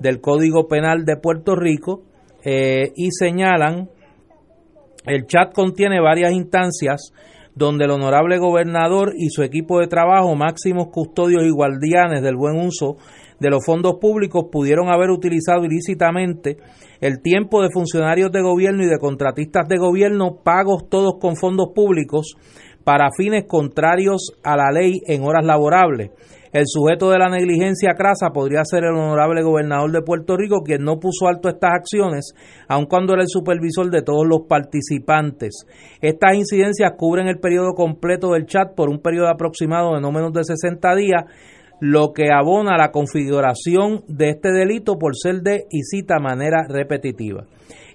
del Código Penal de Puerto Rico, eh, y señalan, el chat contiene varias instancias donde el honorable gobernador y su equipo de trabajo, máximos custodios y guardianes del buen uso de los fondos públicos pudieron haber utilizado ilícitamente el tiempo de funcionarios de gobierno y de contratistas de gobierno pagos todos con fondos públicos para fines contrarios a la ley en horas laborables. El sujeto de la negligencia crasa podría ser el honorable gobernador de Puerto Rico, quien no puso alto estas acciones, aun cuando era el supervisor de todos los participantes. Estas incidencias cubren el periodo completo del chat por un periodo aproximado de no menos de 60 días, lo que abona la configuración de este delito por ser de y cita manera repetitiva.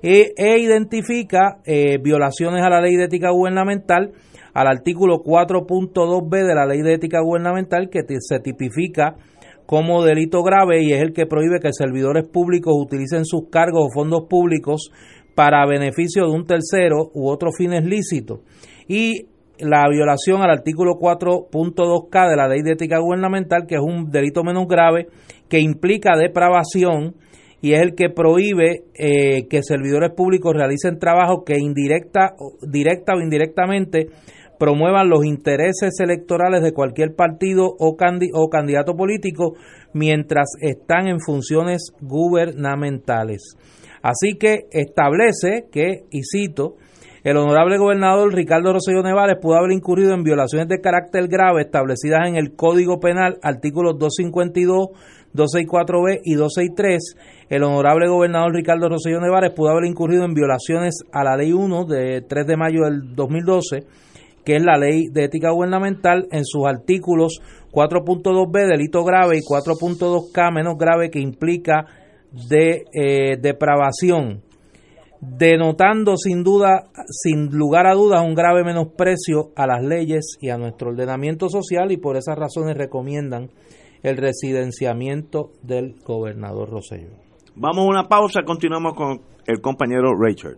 E, e identifica eh, violaciones a la ley de ética gubernamental, al artículo 4.2b de la ley de ética gubernamental que se tipifica como delito grave y es el que prohíbe que servidores públicos utilicen sus cargos o fondos públicos para beneficio de un tercero u otros fines lícitos. Y la violación al artículo 4.2K de la Ley de Ética Gubernamental, que es un delito menos grave, que implica depravación y es el que prohíbe eh, que servidores públicos realicen trabajo que indirecta, directa o indirectamente promuevan los intereses electorales de cualquier partido o, o candidato político mientras están en funciones gubernamentales. Así que establece que, y cito, el honorable gobernador Ricardo Rosselló Nevares pudo haber incurrido en violaciones de carácter grave establecidas en el Código Penal, artículos 252, 264B y 263. El honorable gobernador Ricardo Rosselló Nevares pudo haber incurrido en violaciones a la Ley 1 de 3 de mayo del 2012, que es la Ley de Ética Gubernamental, en sus artículos 4.2B, delito grave, y 4.2K, menos grave, que implica de eh, depravación denotando sin duda, sin lugar a dudas, un grave menosprecio a las leyes y a nuestro ordenamiento social y por esas razones recomiendan el residenciamiento del gobernador Rosselló. Vamos a una pausa, continuamos con el compañero Richard.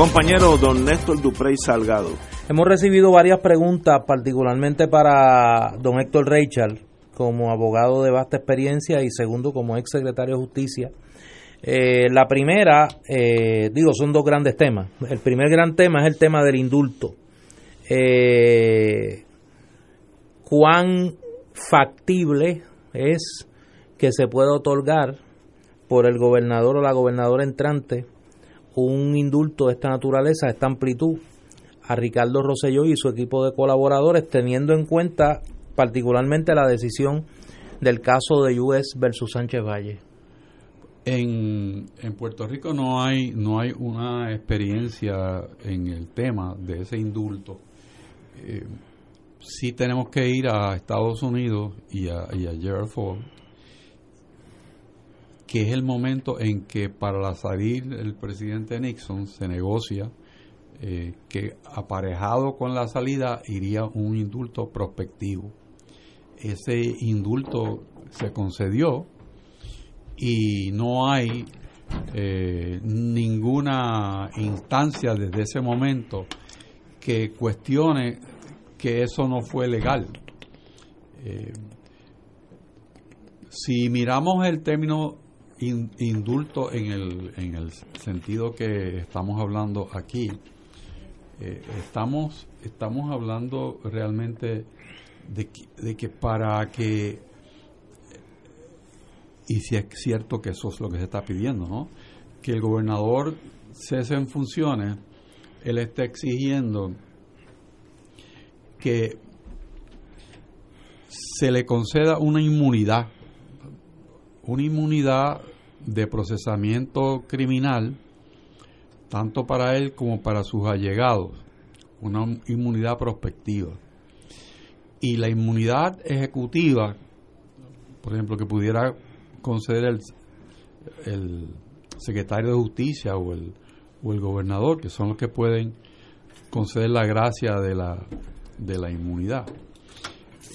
Compañero don Néstor Duprey Salgado. Hemos recibido varias preguntas, particularmente para don Héctor Reichard, como abogado de vasta experiencia y segundo como ex secretario de Justicia. Eh, la primera, eh, digo, son dos grandes temas. El primer gran tema es el tema del indulto. Eh, ¿Cuán factible es que se pueda otorgar por el gobernador o la gobernadora entrante un indulto de esta naturaleza, de esta amplitud? a Ricardo Rosselló y su equipo de colaboradores, teniendo en cuenta particularmente la decisión del caso de US versus Sánchez Valle. En, en, Puerto Rico no hay no hay una experiencia en el tema de ese indulto. Eh, sí tenemos que ir a Estados Unidos y a, y a Gerald Ford, que es el momento en que para salir el presidente Nixon se negocia eh, que aparejado con la salida iría un indulto prospectivo. Ese indulto se concedió y no hay eh, ninguna instancia desde ese momento que cuestione que eso no fue legal. Eh, si miramos el término indulto en el, en el sentido que estamos hablando aquí, eh, estamos, estamos hablando realmente de que, de que para que, y si es cierto que eso es lo que se está pidiendo, ¿no? que el gobernador cese en funciones, él está exigiendo que se le conceda una inmunidad, una inmunidad de procesamiento criminal, tanto para él como para sus allegados, una inmunidad prospectiva. Y la inmunidad ejecutiva, por ejemplo, que pudiera conceder el, el secretario de justicia o el, o el gobernador, que son los que pueden conceder la gracia de la, de la inmunidad,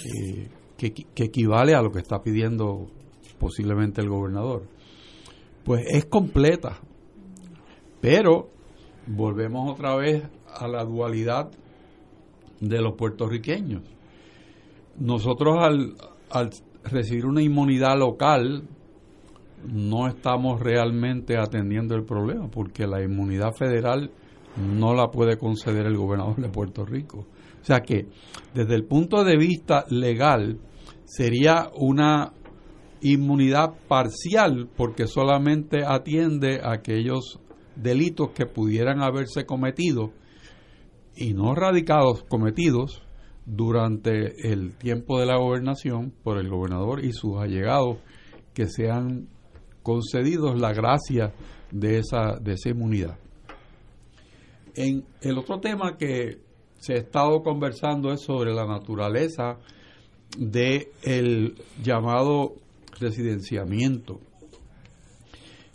eh, que, que equivale a lo que está pidiendo posiblemente el gobernador pues es completa. Pero volvemos otra vez a la dualidad de los puertorriqueños. Nosotros al, recibir una inmunidad local no estamos realmente atendiendo el problema porque la inmunidad federal no la puede conceder el gobernador de Puerto Rico. O sea que desde el punto de vista legal sería una inmunidad parcial porque solamente atiende a aquellos delitos que pudieran haberse cometido y no radicados cometidos durante el tiempo de la gobernación por el gobernador y sus allegados que sean concedidos la gracia de esa, de esa inmunidad. En el otro tema que se ha estado conversando es sobre la naturaleza de el llamado residenciamiento.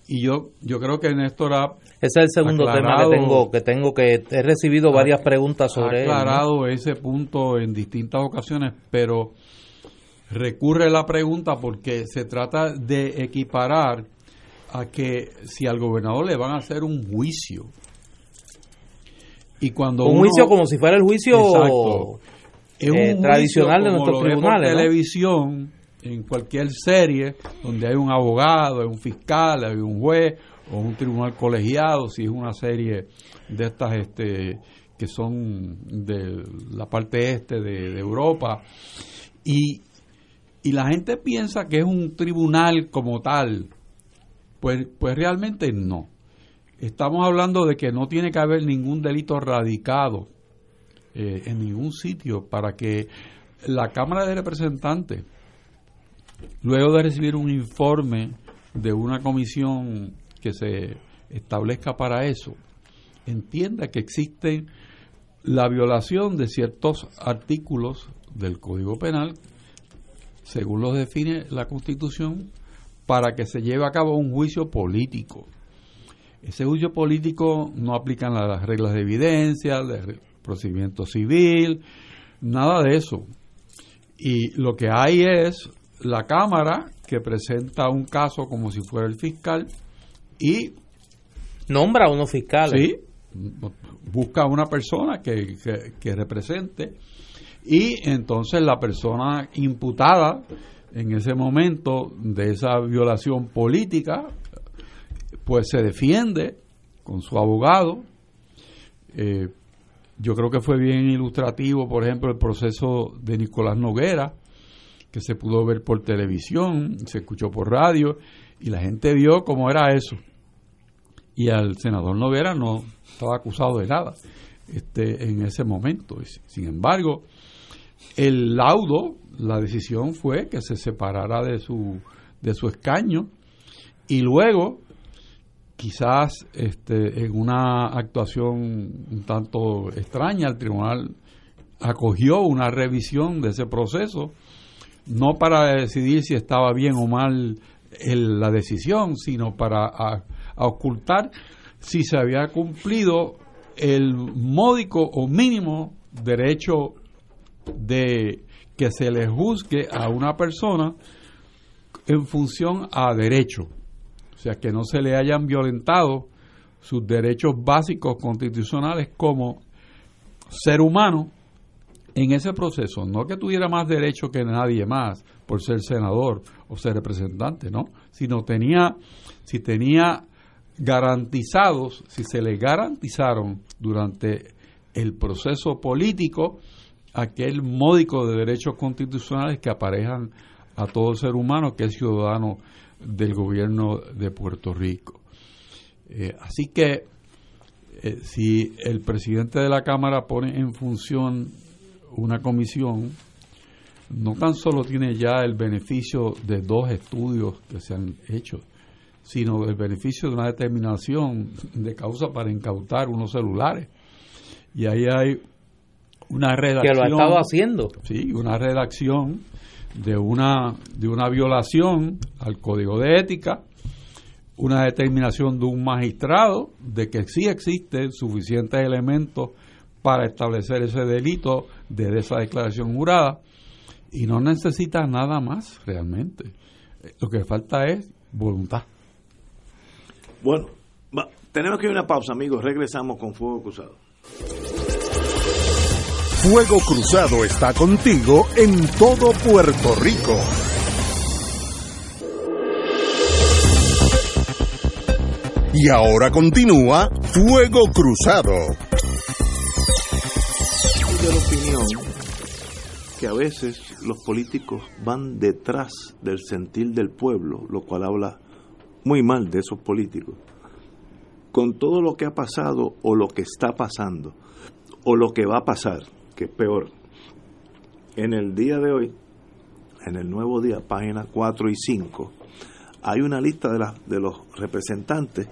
Y yo, yo creo que Néstor ha ese es el segundo tema que tengo, que tengo que he recibido varias preguntas sobre ha aclarado ese punto en distintas ocasiones, pero recurre la pregunta porque se trata de equiparar a que si al gobernador le van a hacer un juicio y cuando un juicio como si fuera el juicio eh, tradicional de nuestros tribunales, televisión en cualquier serie donde hay un abogado, hay un fiscal, hay un juez o un tribunal colegiado, si es una serie de estas este, que son de la parte este de, Europa. Y, y la gente piensa que es un tribunal como tal. Pues, pues realmente no. Estamos hablando de que no tiene que haber ningún delito radicado eh, en ningún sitio para que la Cámara de Representantes luego de recibir un informe de una comisión que se establezca para eso, entienda que existe la violación de ciertos artículos del Código Penal, según los define la Constitución, para que se lleve a cabo un juicio político. Ese juicio político no aplican las reglas de evidencia, del procedimiento civil, nada de eso. Y lo que hay es la Cámara que presenta un caso como si fuera el fiscal y nombra a unos fiscales. Sí, busca a una persona que, que, represente y entonces la persona imputada en ese momento de esa violación política pues se defiende con su abogado. Eh, yo creo que fue bien ilustrativo, por ejemplo, el proceso de Nicolás Noguera, que se pudo ver por televisión, se escuchó por radio y la gente vio cómo era eso. Y al senador Novera no estaba acusado de nada este, en ese momento. Sin embargo, el laudo, la decisión fue que se separara de su, de su escaño y luego, quizás este, en una actuación un tanto extraña, el tribunal acogió una revisión de ese proceso no para decidir si estaba bien o mal la decisión, sino para ocultar si se había cumplido el módico o mínimo derecho de que se le juzgue a una persona en función a derecho. O sea, que no se le hayan violentado sus derechos básicos constitucionales como ser humano en ese proceso. No que tuviera más derechos que nadie más por ser senador o ser representante, ¿no? Sino tenía, si tenía garantizados, si se le garantizaron durante el proceso político aquel módico de derechos constitucionales que aparejan a todo ser humano que es ciudadano del gobierno de Puerto Rico. Eh, así que eh, si el presidente de la Cámara pone en función una comisión, no tan solo tiene ya el beneficio de dos estudios que se han hecho, sino el beneficio de una determinación de causa para incautar unos celulares. Y ahí hay una redacción. Que lo ha estado haciendo. Sí, una redacción de una, de una violación al código de ética, una determinación de un magistrado de que sí existen suficientes elementos para establecer ese delito de esa declaración jurada y no necesita nada más realmente. Lo que falta es voluntad. Bueno, tenemos que ir a una pausa, amigos. Regresamos con Fuego Cruzado. Fuego Cruzado está contigo en todo Puerto Rico. Y ahora continúa Fuego Cruzado. De la opinión que a veces los políticos van detrás del sentir del pueblo, lo cual habla muy mal de esos políticos. Con todo lo que ha pasado o lo que está pasando o lo que va a pasar, que es peor, en el día de hoy, en el nuevo día, páginas 4 y 5, hay una lista de, de los representantes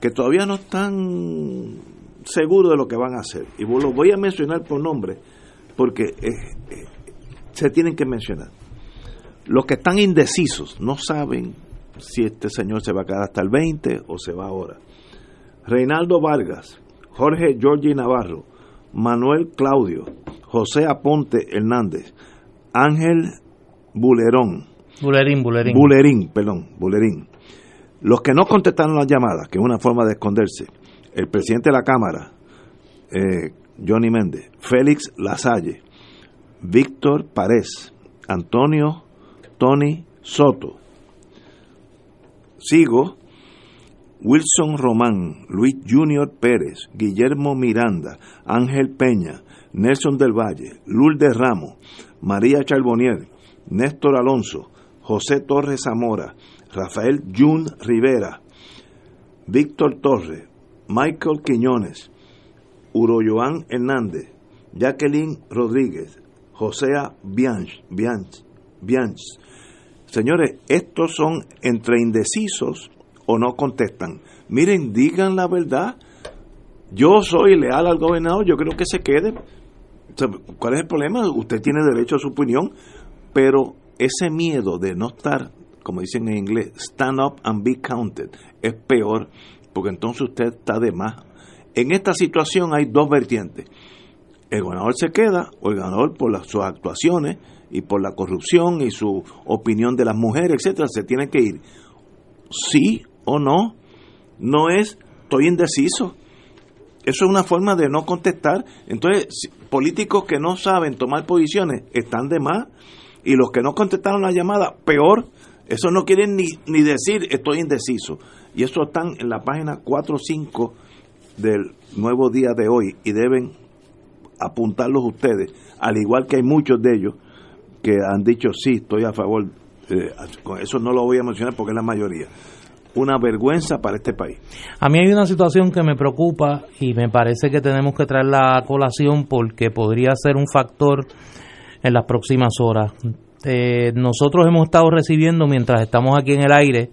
que todavía no están seguros de lo que van a hacer. Y los voy a mencionar por nombre, porque eh, eh, se tienen que mencionar. Los que están indecisos, no saben si este señor se va a quedar hasta el 20 o se va ahora. Reinaldo Vargas, Jorge Giorgi Navarro, Manuel Claudio, José Aponte Hernández, Ángel Bulerón. Bulerín, Bulerín. Bulerín, perdón, Bulerín. Los que no contestaron las llamadas, que es una forma de esconderse, el presidente de la Cámara, eh, Johnny Méndez, Félix Lasalle, Víctor Párez, Antonio Tony Soto. Sigo, Wilson Román, Luis Junior Pérez, Guillermo Miranda, Ángel Peña, Nelson del Valle, Lourdes Ramos, María Charbonier, Néstor Alonso, José Torres Zamora, Rafael Jun Rivera, Víctor Torres, Michael Quiñones, Uroyoán Hernández, Jacqueline Rodríguez, José Bianch, Bianch, Bianch. Señores, estos son entre indecisos o no contestan. Miren, digan la verdad. Yo soy leal al gobernador, yo creo que se quede. ¿Cuál es el problema? Usted tiene derecho a su opinión, pero ese miedo de no estar, como dicen en inglés, stand up and be counted, es peor, porque entonces usted está de más. En esta situación hay dos vertientes. El gobernador se queda, o el ganador por las, sus actuaciones y por la corrupción y su opinión de las mujeres, etcétera, se tiene que ir. Sí o no, no es estoy indeciso. Eso es una forma de no contestar. Entonces, políticos que no saben tomar posiciones están de más y los que no contestaron la llamada, peor. Eso no quieren ni, ni decir estoy indeciso. Y eso están en la página 4 o 5 del nuevo día de hoy y deben apuntarlos ustedes, al igual que hay muchos de ellos que han dicho sí, estoy a favor. Eh, eso no lo voy a mencionar porque es la mayoría una vergüenza para este país. A mí hay una situación que me preocupa y me parece que tenemos que traerla a colación porque podría ser un factor en las próximas horas. Eh, nosotros hemos estado recibiendo, mientras estamos aquí en el aire,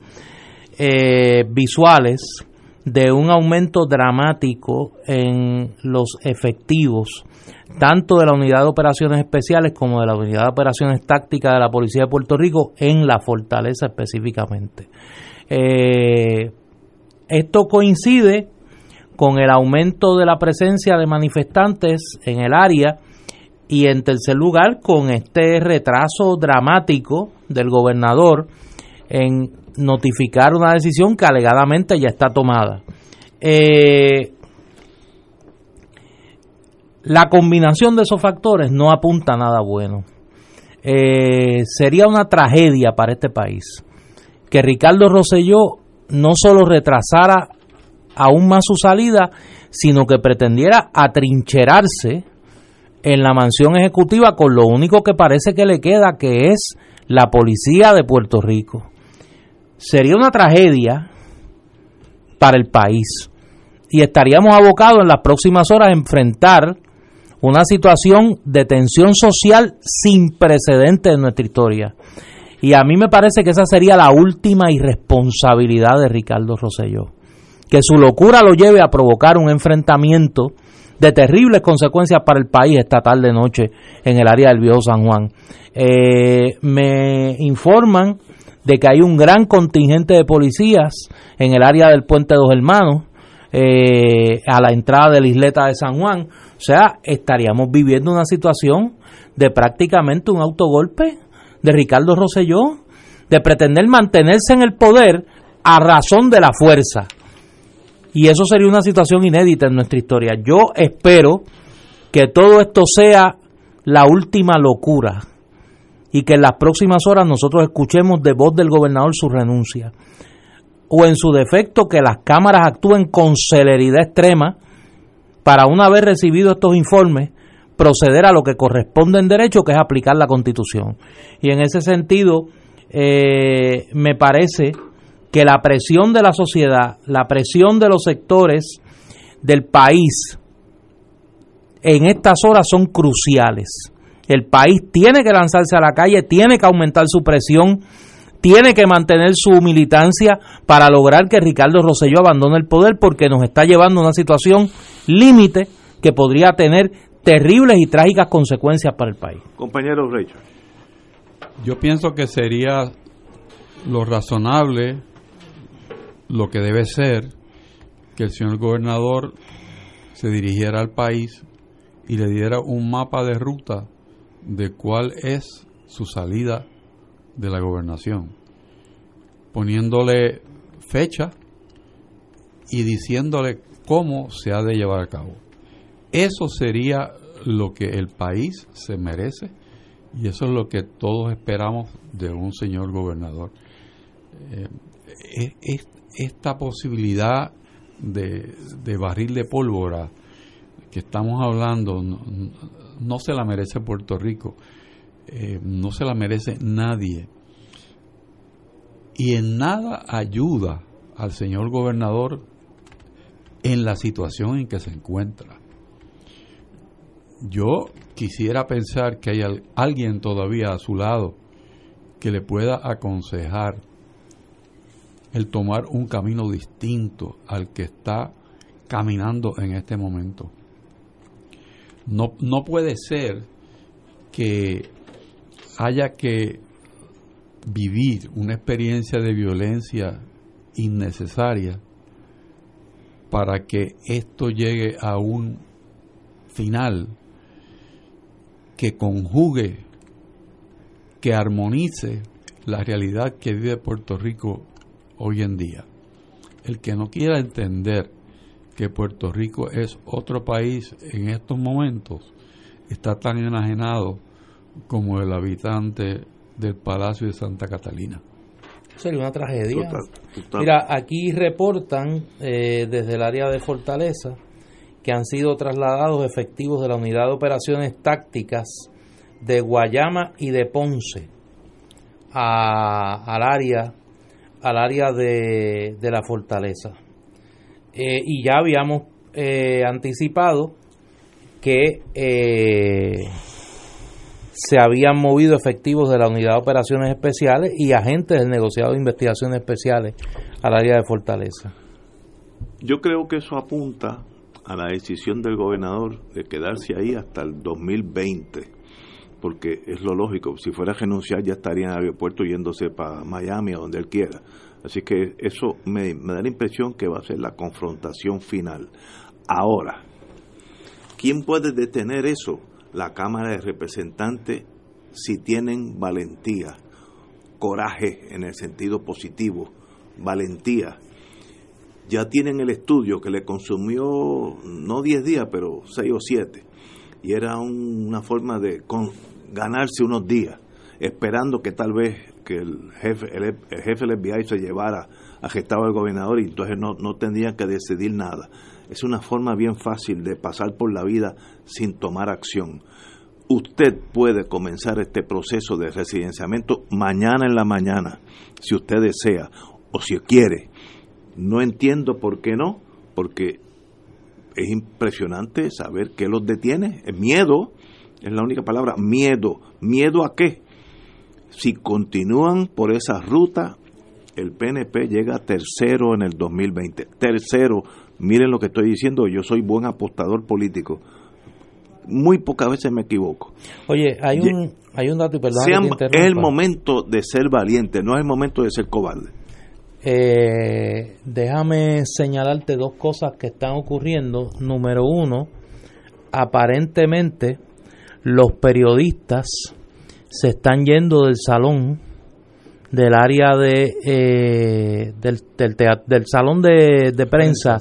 eh, visuales de un aumento dramático en los efectivos, tanto de la Unidad de Operaciones Especiales como de la Unidad de Operaciones Tácticas de la Policía de Puerto Rico en la fortaleza específicamente. Eh, esto coincide con el aumento de la presencia de manifestantes en el área y en tercer lugar con este retraso dramático del gobernador en notificar una decisión que alegadamente ya está tomada. Eh, la combinación de esos factores no apunta a nada bueno. Eh, sería una tragedia para este país que Ricardo Rosselló no solo retrasara aún más su salida, sino que pretendiera atrincherarse en la mansión ejecutiva con lo único que parece que le queda, que es la policía de Puerto Rico. Sería una tragedia para el país y estaríamos abocados en las próximas horas a enfrentar una situación de tensión social sin precedentes en nuestra historia. Y a mí me parece que esa sería la última irresponsabilidad de Ricardo Rosselló. Que su locura lo lleve a provocar un enfrentamiento de terribles consecuencias para el país esta tarde noche en el área del Viejo San Juan. Eh, me informan de que hay un gran contingente de policías en el área del Puente Dos Hermanos, eh, a la entrada de la isleta de San Juan. O sea, estaríamos viviendo una situación de prácticamente un autogolpe de Ricardo Rosselló, de pretender mantenerse en el poder a razón de la fuerza. Y eso sería una situación inédita en nuestra historia. Yo espero que todo esto sea la última locura y que en las próximas horas nosotros escuchemos de voz del gobernador su renuncia. O en su defecto que las cámaras actúen con celeridad extrema para una vez recibido estos informes proceder a lo que corresponde en derecho, que es aplicar la constitución. Y en ese sentido, eh, me parece que la presión de la sociedad, la presión de los sectores del país en estas horas son cruciales. El país tiene que lanzarse a la calle, tiene que aumentar su presión, tiene que mantener su militancia para lograr que Ricardo Rosselló abandone el poder porque nos está llevando a una situación límite que podría tener terribles y trágicas consecuencias para el país. Compañero Rachel. Yo pienso que sería lo razonable, lo que debe ser, que el señor gobernador se dirigiera al país y le diera un mapa de ruta de cuál es su salida de la gobernación, poniéndole fecha y diciéndole cómo se ha de llevar a cabo. Eso sería lo que el país se merece y eso es lo que todos esperamos de un señor gobernador. Eh, esta posibilidad de, barril de pólvora que estamos hablando se la merece Puerto Rico, eh, no se la merece nadie. Y en nada ayuda al señor gobernador en la situación en que se encuentra. Yo quisiera pensar que hay alguien todavía a su lado que le pueda aconsejar el tomar un camino distinto al que está caminando en este momento. No, no puede ser que haya que vivir una experiencia de violencia innecesaria para que esto llegue a un final que conjugue, que armonice la realidad que vive Puerto Rico hoy en día. El que no quiera entender que Puerto Rico es otro país en estos momentos está tan enajenado como el habitante del Palacio de Santa Catalina. Sería una tragedia. Mira, aquí reportan eh, desde el área de Fortaleza que han sido trasladados efectivos de la Unidad de Operaciones Tácticas de Guayama y de Ponce a, al área al área de, la fortaleza. Eh, y ya habíamos eh, anticipado que eh, se habían movido efectivos de la Unidad de Operaciones Especiales y agentes del negociado de investigaciones especiales al área de Fortaleza. Yo creo que eso apunta a la decisión del gobernador de quedarse ahí hasta el 2020, porque es lo lógico, si fuera a renunciar ya estaría en el aeropuerto yéndose para Miami o donde él quiera. Así que eso me, da la impresión que va a ser la confrontación final. Ahora, ¿quién puede detener eso? La Cámara de Representantes si tienen valentía coraje en el sentido positivo, valentía. Ya tienen el estudio que le consumió no 10 días, pero 6 o 7. Y era una forma de ganarse unos días, esperando que tal vez que el jefe, el, jefe del FBI se llevara a gestado al gobernador y entonces no, no tendrían que decidir nada. Es una forma bien fácil de pasar por la vida sin tomar acción usted puede comenzar este proceso de residenciamiento mañana en la mañana, si usted desea o si quiere. No entiendo por qué no, porque es impresionante saber qué los detiene. Miedo es la única palabra, miedo. ¿Miedo a qué? Si continúan por esa ruta, el PNP llega tercero en el 2020. Tercero, miren lo que estoy diciendo, yo soy buen apostador político muy pocas veces me equivoco. Oye, hay un, hay un dato, y perdón. es el momento de ser valiente, no es el momento de ser cobarde. Eh, déjame señalarte dos cosas que están ocurriendo. Número uno, aparentemente los periodistas se están yendo del salón del área de eh, del, del, del, salón de, prensa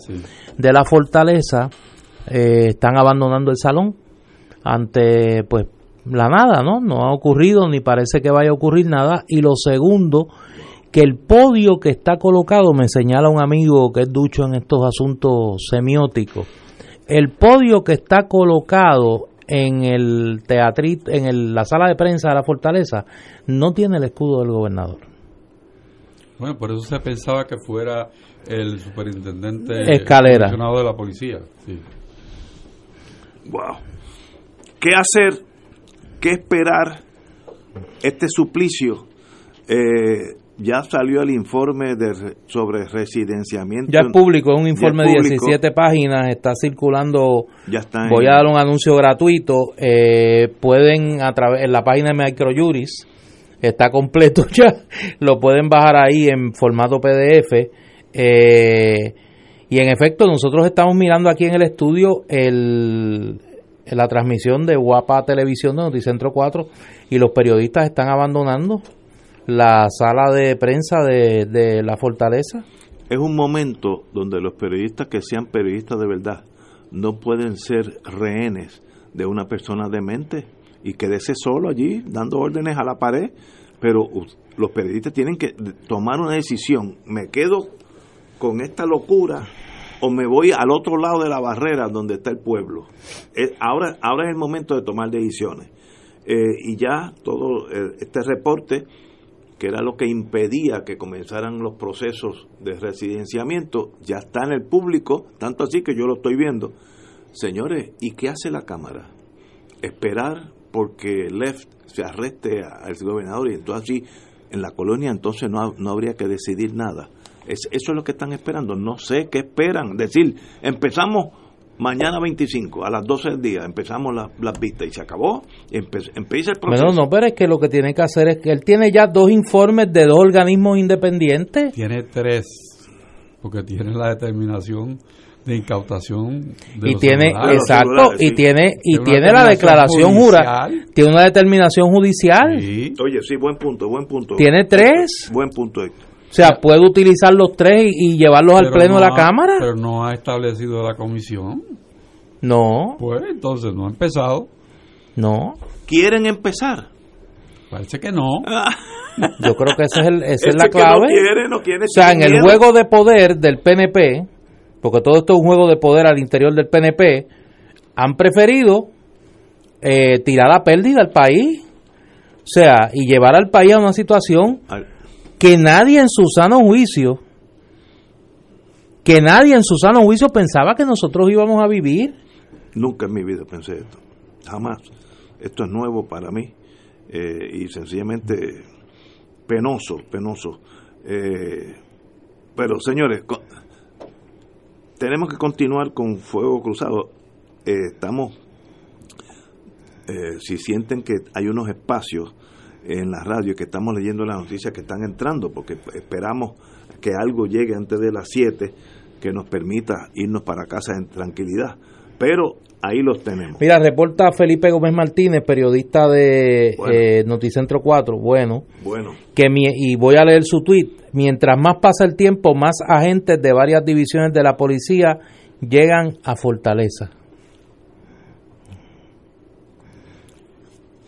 de la fortaleza eh, están abandonando el salón ante pues la nada, ¿no? No ha ocurrido ni parece que vaya a ocurrir nada. Y lo segundo, que el podio que está colocado, me señala un amigo que es ducho en estos asuntos semióticos, el podio que está colocado en el teatrito, en la sala de prensa de la fortaleza, no tiene el escudo del gobernador. Bueno, por eso se pensaba que fuera el superintendente escalera de la policía. Sí. Wow. ¿Qué hacer? ¿Qué esperar? Este suplicio. Eh, ya salió el informe de, sobre residenciamiento. Ya es público, es un informe de 17 páginas, está circulando. Ya está voy a dar un anuncio gratuito. Eh, pueden, a través en la página de Microjuris, está completo ya, lo pueden bajar ahí en formato PDF. Eh, y en efecto, nosotros estamos mirando aquí en el estudio el, la transmisión de Guapa Televisión de Noticentro 4 y los periodistas están abandonando la sala de prensa de, de la fortaleza. Es un momento donde los periodistas que sean periodistas de verdad no pueden ser rehenes de una persona demente y quedarse solo allí dando órdenes a la pared, pero los periodistas tienen que tomar una decisión, me quedo con esta locura o me voy al otro lado de la barrera donde está el pueblo. ahora, ahora es el momento de tomar decisiones. Eh, y ya todo eh, este reporte, que era lo que impedía que comenzaran los procesos de residenciamiento, ya está en el público, tanto así que yo lo estoy viendo. Señores, ¿y qué hace la Cámara? Esperar porque Left se arreste al gobernador y entonces así en la colonia entonces no, no habría que decidir nada. Es, eso es lo que están esperando. No sé qué esperan. Decir, empezamos mañana 25 a las 12 del día, empezamos las vistas y se acabó. empieza el proceso. Bueno, no, pero es que lo que tiene que hacer es que él tiene ya dos informes de dos organismos independientes. Tiene tres, porque tiene la determinación de incautación de y tiene exacto y tiene y tiene la declaración judicial. tiene una determinación judicial oye sí buen punto buen punto tiene tres buen punto o sea, puede utilizar los tres y, llevarlos al pleno de la Cámara. Pero no ha establecido la comisión. No. Pues entonces no ha empezado. No. ¿Quieren empezar? Parece que no. Yo creo que esa es, el, esa es la clave. no quiere, no quiere, o sea, en el juego de poder del PNP, porque todo esto es un juego de poder al interior del PNP, han preferido eh, tirar la pérdida al país. O sea, y llevar al país a una situación que nadie en su sano juicio, que nadie en su sano juicio pensaba que nosotros íbamos a vivir. Nunca en mi vida pensé esto, jamás. Esto es nuevo para mí eh, y sencillamente penoso, penoso. Eh, pero señores, tenemos que continuar con Fuego Cruzado. Eh, estamos, si sienten que hay unos espacios en la radio que estamos leyendo las noticias que están entrando, porque esperamos que algo llegue antes de las 7 que nos permita irnos para casa en tranquilidad. Pero ahí los tenemos. Mira, reporta Felipe Gómez Martínez, periodista de eh, Noticentro 4, bueno, bueno. que y voy a leer su tweet, mientras más pasa el tiempo, más agentes de varias divisiones de la policía llegan a Fortaleza.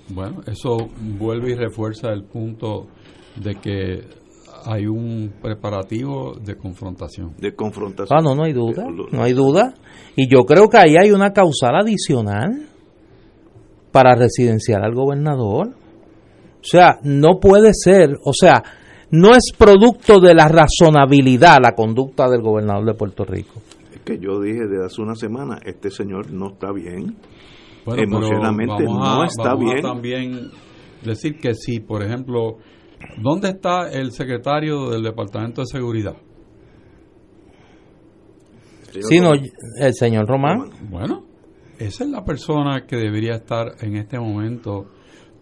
Bueno, eso vuelve y refuerza el punto de que hay un preparativo de confrontación. De confrontación. Ah, no, no hay duda, no hay duda. Y yo creo que ahí hay una causal adicional para residenciar al gobernador. O sea, no puede ser, o sea, no es producto de la razonabilidad la conducta del gobernador de Puerto Rico. Es que yo dije desde hace una semana, este señor no está bien. Emocionalmente no está bien. también decir que si, por ejemplo, ¿Dónde está el secretario del Departamento de Seguridad? Sí, no, el señor Román. Bueno, esa es la persona que debería estar en este momento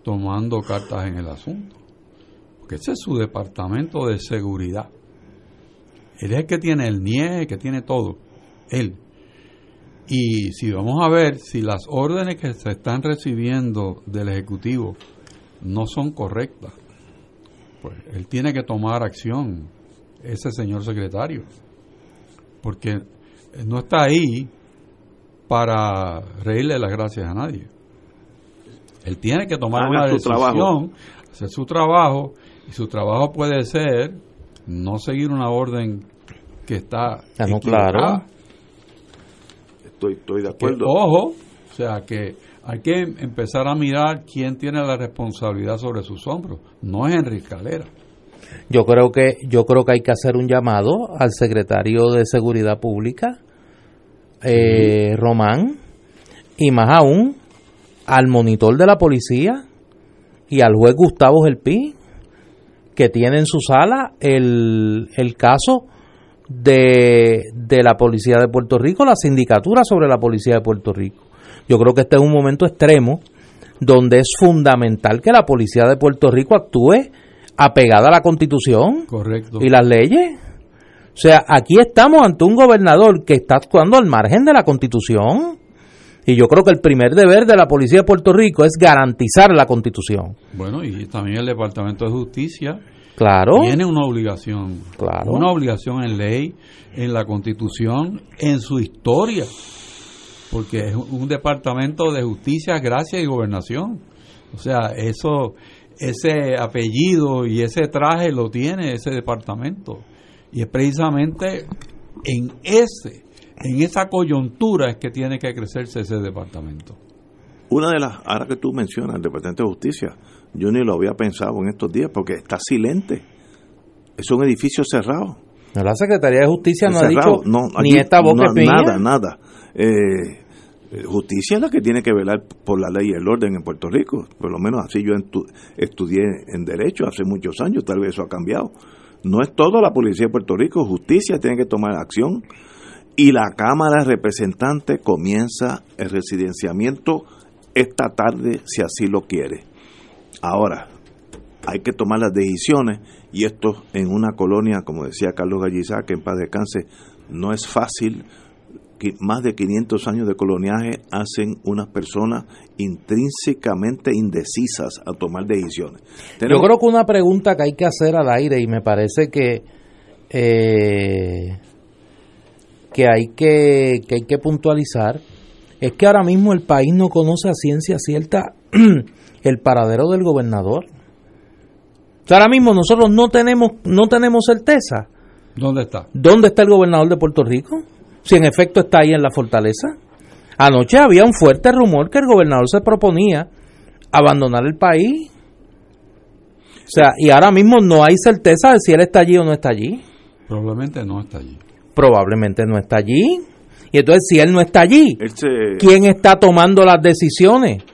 tomando cartas en el asunto. Porque ese es su departamento de seguridad. Él es el que tiene el NIE, que tiene todo. Él. Y si vamos a ver si las órdenes que se están recibiendo del Ejecutivo no son correctas, pues él tiene que tomar acción, ese señor secretario, porque no está ahí para reírle las gracias a nadie. Él tiene que tomar una decisión, hacer su trabajo, y su trabajo puede ser no seguir una orden que está ah, no, claro. Estoy, estoy de acuerdo. ojo, o sea que hay que empezar a mirar quién tiene la responsabilidad sobre sus hombros. No es Enrique Calera. Yo creo que yo creo que hay que hacer un llamado al secretario de Seguridad Pública, eh, Román, y más aún al monitor de la policía y al juez Gustavo Gelpi, que tiene en su sala el, el caso de, de la policía de Puerto Rico, la sindicatura sobre la policía de Puerto Rico. Yo creo que este es un momento extremo donde es fundamental que la policía de Puerto Rico actúe apegada a la constitución Correcto. y las leyes. O sea, aquí estamos ante un gobernador que está actuando al margen de la constitución. Y yo creo que el primer deber de la policía de Puerto Rico es garantizar la constitución. Bueno, y también el Departamento de Justicia Claro. Tiene una obligación. Claro. Una obligación en ley, en la constitución, en su historia porque es un departamento de justicia, gracia y gobernación. O sea, eso, ese apellido y ese traje lo tiene ese departamento. Y es precisamente en ese, en esa coyuntura es que tiene que crecerse ese departamento. Una de las, ahora que tú mencionas el Departamento de Justicia, yo ni lo había pensado en estos días porque está silente. Es un edificio cerrado. La Secretaría de Justicia no ha dicho ni esta boca no, Nada, nada. Eh, eh, justicia es la que tiene que velar por la ley y el orden en Puerto Rico. Por lo menos así yo estudié en Derecho hace muchos años, tal vez eso ha cambiado. No es todo la policía de Puerto Rico, justicia tiene que tomar acción y la Cámara de Representantes comienza el residenciamiento esta tarde si así lo quiere. Ahora, hay que tomar las decisiones y esto en una colonia, como decía Carlos Gallizá, que en paz descanse, no es fácil más de 500 años de coloniaje hacen unas personas intrínsecamente indecisas a tomar decisiones. Yo creo que una pregunta que hay que hacer al aire y me parece que eh, que hay que, que hay que puntualizar es que ahora mismo el país no conoce a ciencia cierta el paradero del gobernador. ahora mismo nosotros no tenemos no tenemos certeza. ¿Dónde está? ¿Dónde está el gobernador de Puerto Rico? si en efecto está ahí en la fortaleza. Anoche había un fuerte rumor que el gobernador se proponía abandonar el país. O sea, y ahora mismo no hay certeza de si él está allí o no está allí. Probablemente no está allí. Probablemente no está allí. Y entonces, si él no está allí, ¿quién está tomando las decisiones?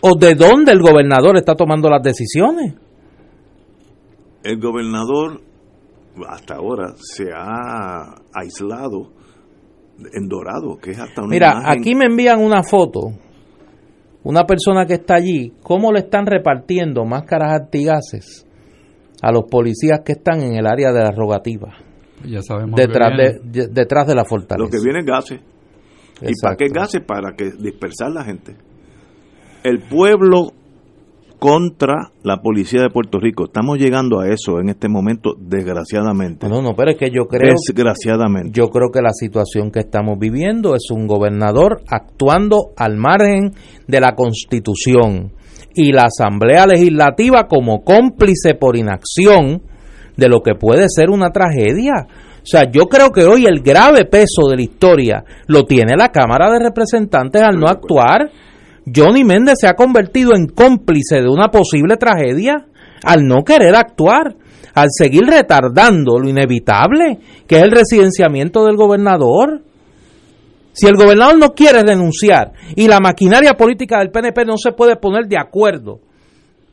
¿O de dónde el gobernador está tomando las decisiones? El gobernador hasta ahora se ha aislado en dorado, que es hasta una Mira, aquí me envían una foto, una persona que está allí, cómo le están repartiendo máscaras antigases a los policías que están en el área de la rogativa. Ya sabemos detrás, de, detrás de la fortaleza. Lo que viene es gases. ¿Y para qué gases? Para que dispersar la gente. El pueblo contra la policía de Puerto Rico. Estamos llegando a eso en este momento, desgraciadamente. No, no, pero es que yo creo. Desgraciadamente. Yo creo que la situación que estamos viviendo es un gobernador actuando al margen de la Constitución y la Asamblea Legislativa como cómplice por inacción de lo que puede ser una tragedia. O sea, yo creo que hoy el grave peso de la historia lo tiene la Cámara de Representantes al no actuar. Johnny Méndez se ha convertido en cómplice de una posible tragedia al no querer actuar, al seguir retardando lo inevitable, que es el residenciamiento del gobernador. Si el gobernador no quiere renunciar y la maquinaria política del PNP no se puede poner de acuerdo,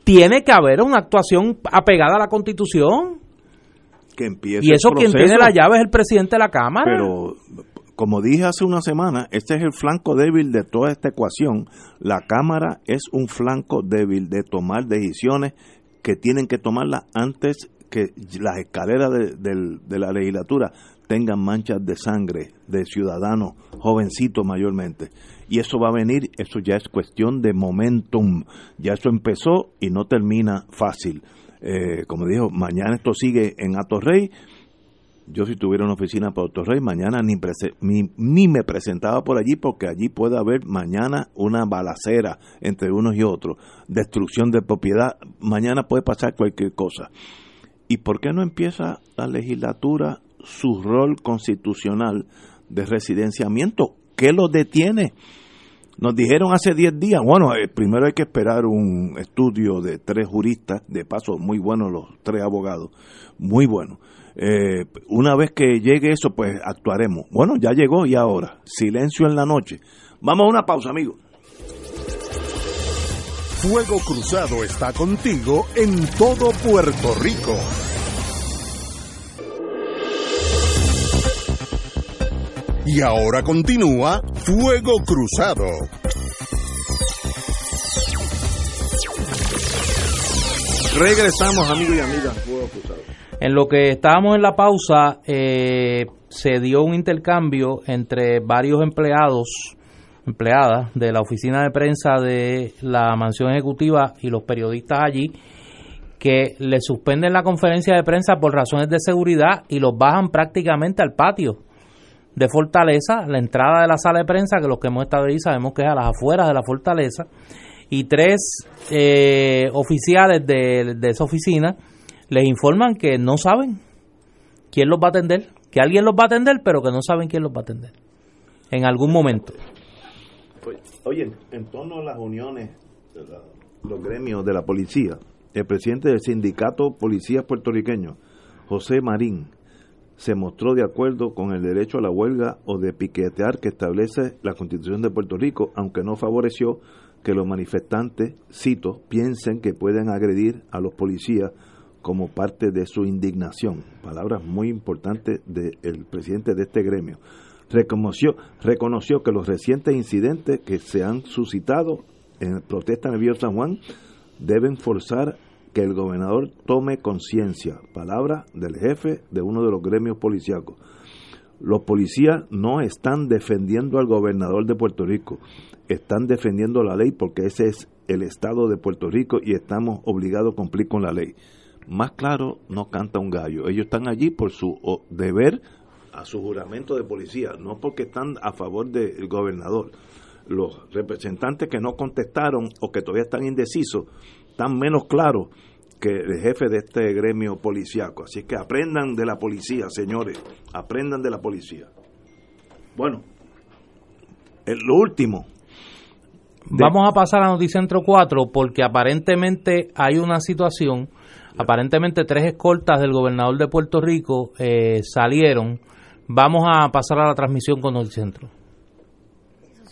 tiene que haber una actuación apegada a la Constitución. Que y eso quien tiene la llave es el presidente de la Cámara. Pero como dije hace una semana, este es el flanco débil de toda esta ecuación. La Cámara es un flanco débil de tomar decisiones que tienen que tomarlas antes que las escaleras de, la legislatura tengan manchas de sangre de ciudadanos jovencitos mayormente. Y eso va a venir, eso ya es cuestión de momentum. Ya eso empezó y no termina fácil. Eh, como dijo, mañana esto sigue en Atorrey yo si tuviera una oficina para Rey, mañana ni, ni, me presentaba por allí porque allí puede haber mañana una balacera entre unos y otros, destrucción de propiedad, mañana puede pasar cualquier cosa. ¿Y por qué no empieza la legislatura su rol constitucional de residenciamiento? ¿Qué lo detiene? Nos dijeron hace 10 días, bueno, eh, primero hay que esperar un estudio de tres juristas, de paso muy buenos los tres abogados, muy buenos eh, una vez que llegue eso, pues actuaremos. Bueno, ya llegó y ahora, silencio en la noche. Vamos a una pausa, amigos. Fuego Cruzado está contigo en todo Puerto Rico. Y ahora continúa Fuego Cruzado. Regresamos, amigos y amigas, Fuego Cruzado. En lo que estábamos en la pausa, eh, se dio un intercambio entre varios empleados, empleadas de la oficina de prensa de la mansión ejecutiva y los periodistas allí, que le suspenden la conferencia de prensa por razones de seguridad y los bajan prácticamente al patio de Fortaleza, la entrada de la sala de prensa, que los que hemos estado ahí sabemos que es a las afueras de la Fortaleza, y tres eh, oficiales de, de esa oficina les informan que no saben quién los va a atender, que alguien los va a atender, pero que no saben quién los va a atender en algún momento. Pues, oye, en torno a las uniones, de los gremios de la policía, el presidente del sindicato Policías Puertorriqueños, José Marín, se mostró de acuerdo con el derecho a la huelga o de piquetear que establece la Constitución de Puerto Rico, aunque no favoreció que los manifestantes, cito, piensen que pueden agredir a los policías como parte de su indignación. Palabras muy importantes del presidente de este gremio. Reconoció, reconoció que los recientes incidentes que se han suscitado en protesta en el Vío San Juan deben forzar que el gobernador tome conciencia. Palabra del jefe de uno de los gremios policíacos. Los policías no están defendiendo al gobernador de Puerto Rico, están defendiendo la ley porque ese es el Estado de Puerto Rico y estamos obligados a cumplir con la ley más claro no canta un gallo. Ellos están allí por su deber a su juramento de policía, no porque están a favor del gobernador. Los representantes que no contestaron o que todavía están indecisos están menos claros que el jefe de este gremio policiaco. Así que aprendan de la policía, señores, aprendan de la policía. Bueno, lo último. Vamos a pasar a Noticentro 4 porque aparentemente hay una situación Aparentemente tres escoltas del gobernador de Puerto Rico eh, salieron. Vamos a pasar a la transmisión con el centro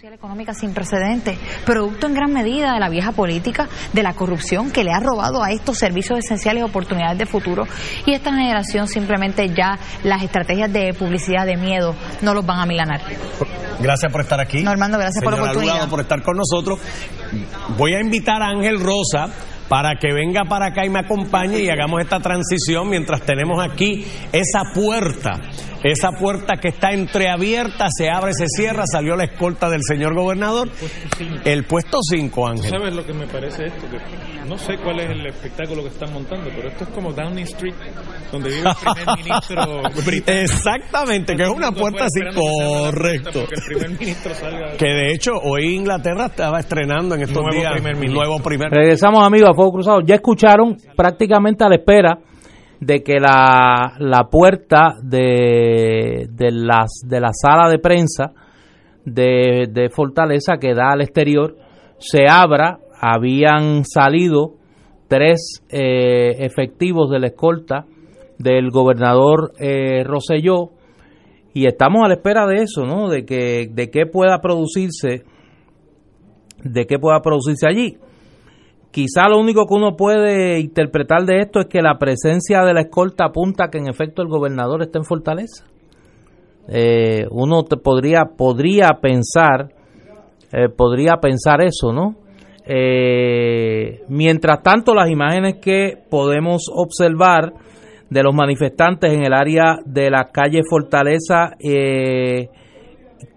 social económica sin precedentes, producto en gran medida de la vieja política, de la corrupción que le ha robado a estos servicios esenciales oportunidades de futuro y esta generación simplemente ya las estrategias de publicidad de miedo no los van a milanar. Gracias por estar aquí. Normando, gracias por la oportunidad. por estar con nosotros. Voy a invitar a Ángel Rosa para que venga para acá y me acompañe y hagamos esta transición mientras tenemos aquí esa puerta esa puerta que está entreabierta se abre, se cierra, salió la escolta del señor gobernador. El puesto 5, Ángel. ¿Sabes lo que me parece esto? Que no sé cuál es el espectáculo que están montando, pero esto es como Downing Street, donde vive el primer ministro británico. Exactamente, que es una puerta así, correcto. Que el primer ministro salga. Que de hecho, hoy Inglaterra estaba estrenando en estos Nuevo días primer ministro. nuevo primer Regresamos amigos a Fuego Cruzado. Ya escucharon prácticamente a la espera de que la, la puerta de, de, las, de la sala de prensa de, de Fortaleza que da al exterior se abra. Habían salido tres eh, efectivos de la escolta del gobernador eh, Rosselló y estamos a la espera de eso, ¿no? De que de qué pueda producirse de qué pueda producirse allí. Quizá lo único que uno puede interpretar de esto es que la presencia de la escolta apunta que en efecto el gobernador está en Fortaleza. Eh, uno te podría podría pensar eh, podría pensar eso, ¿no? Eh, mientras tanto, las imágenes que podemos observar de los manifestantes en el área de la calle Fortaleza,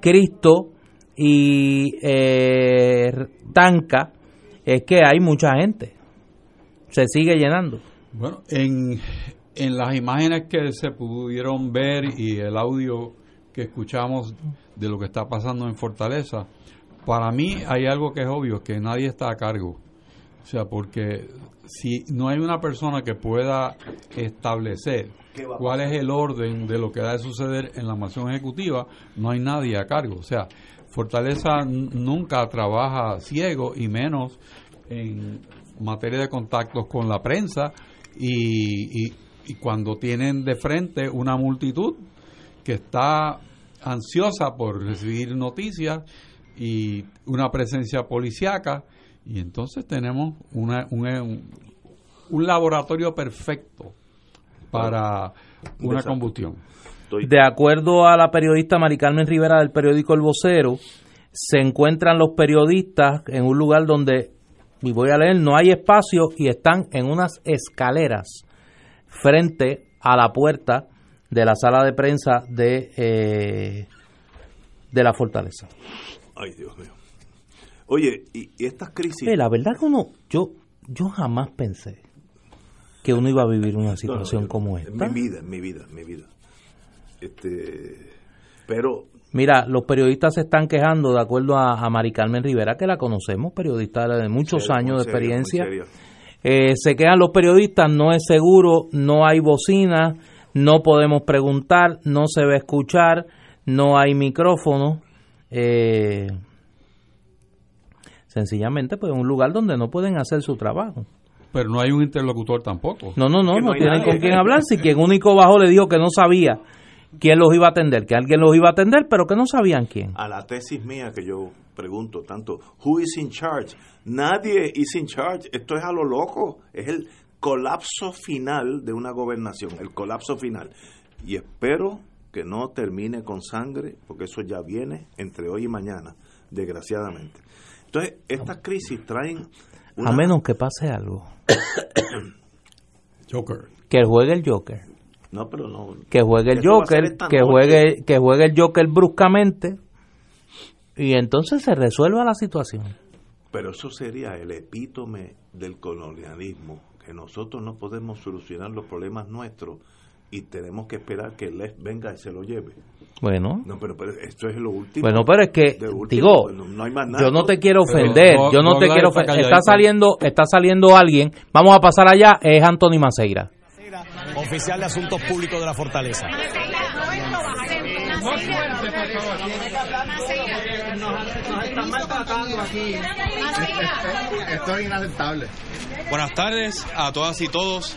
Cristo y Tanca, es que hay mucha gente. Se sigue llenando. Bueno, en, en las imágenes que se pudieron ver y el audio que escuchamos de lo que está pasando en Fortaleza, para mí hay algo que es obvio, que nadie está a cargo. O sea, porque si no hay una persona que pueda establecer cuál es el orden de lo que ha de suceder en la mansión ejecutiva, no hay nadie a cargo. O sea, Fortaleza nunca trabaja ciego y menos en materia de contactos con la prensa y, y- y cuando tienen de frente una multitud que está ansiosa por recibir noticias y una presencia policiaca y entonces tenemos una, un, un laboratorio perfecto para una combustión. De acuerdo a la periodista Mari Carmen Rivera del periódico El Vocero, se encuentran los periodistas en un lugar donde, y voy a leer, no hay espacio y están en unas escaleras frente a la puerta de la sala de prensa de, eh, de la fortaleza. Ay, Dios mío. Oye, y, y estas crisis. Eh, la verdad que uno, yo, yo jamás pensé que uno iba a vivir una situación No, no, como En esta. mi vida, en mi vida, en mi vida. Este, pero Mira, los periodistas se están quejando, de acuerdo a, a Mari Carmen Rivera, que la conocemos, periodista de muchos años de experiencia. Eh, se quejan los periodistas, no es seguro, no hay bocina, no podemos preguntar, no se va a escuchar, no hay micrófono. Eh, sencillamente, pues es un lugar donde no pueden hacer su trabajo. Pero no hay un interlocutor tampoco. No, no, no, no tienen nadie. con quién hablar. Si quien único bajó le dijo que no sabía quién los iba a atender, que alguien los iba a atender, pero que no sabían quién. a la tesis mía que yo pregunto tanto, who is in charge? Nadie is in charge. Esto es a lo loco. Es el colapso final de una gobernación, el colapso final. Y espero que no termine con sangre, porque eso ya viene entre hoy y mañana, desgraciadamente. Entonces, estas crisis traen... una- A menos que pase algo. Joker. Que juegue el Joker. No, pero no... Que juegue el Joker, que noche. juegue, que juegue el Joker bruscamente y entonces se resuelva la situación. Pero eso sería el epítome del colonialismo, que nosotros no podemos solucionar los problemas nuestros y tenemos que esperar que él venga y se lo lleve. Bueno, No, pero, pero esto es lo último. bueno, pero es que último, digo, pues, no, no hay más nada. yo no te quiero ofender, no- yo no no te quiero ofender. Está saliendo, está saliendo alguien. Vamos a pasar allá. Es Anthony Maceira. Oficial de Asuntos Públicos de la Fortaleza. Esto es inaceptable. Buenas tardes a todas y todos.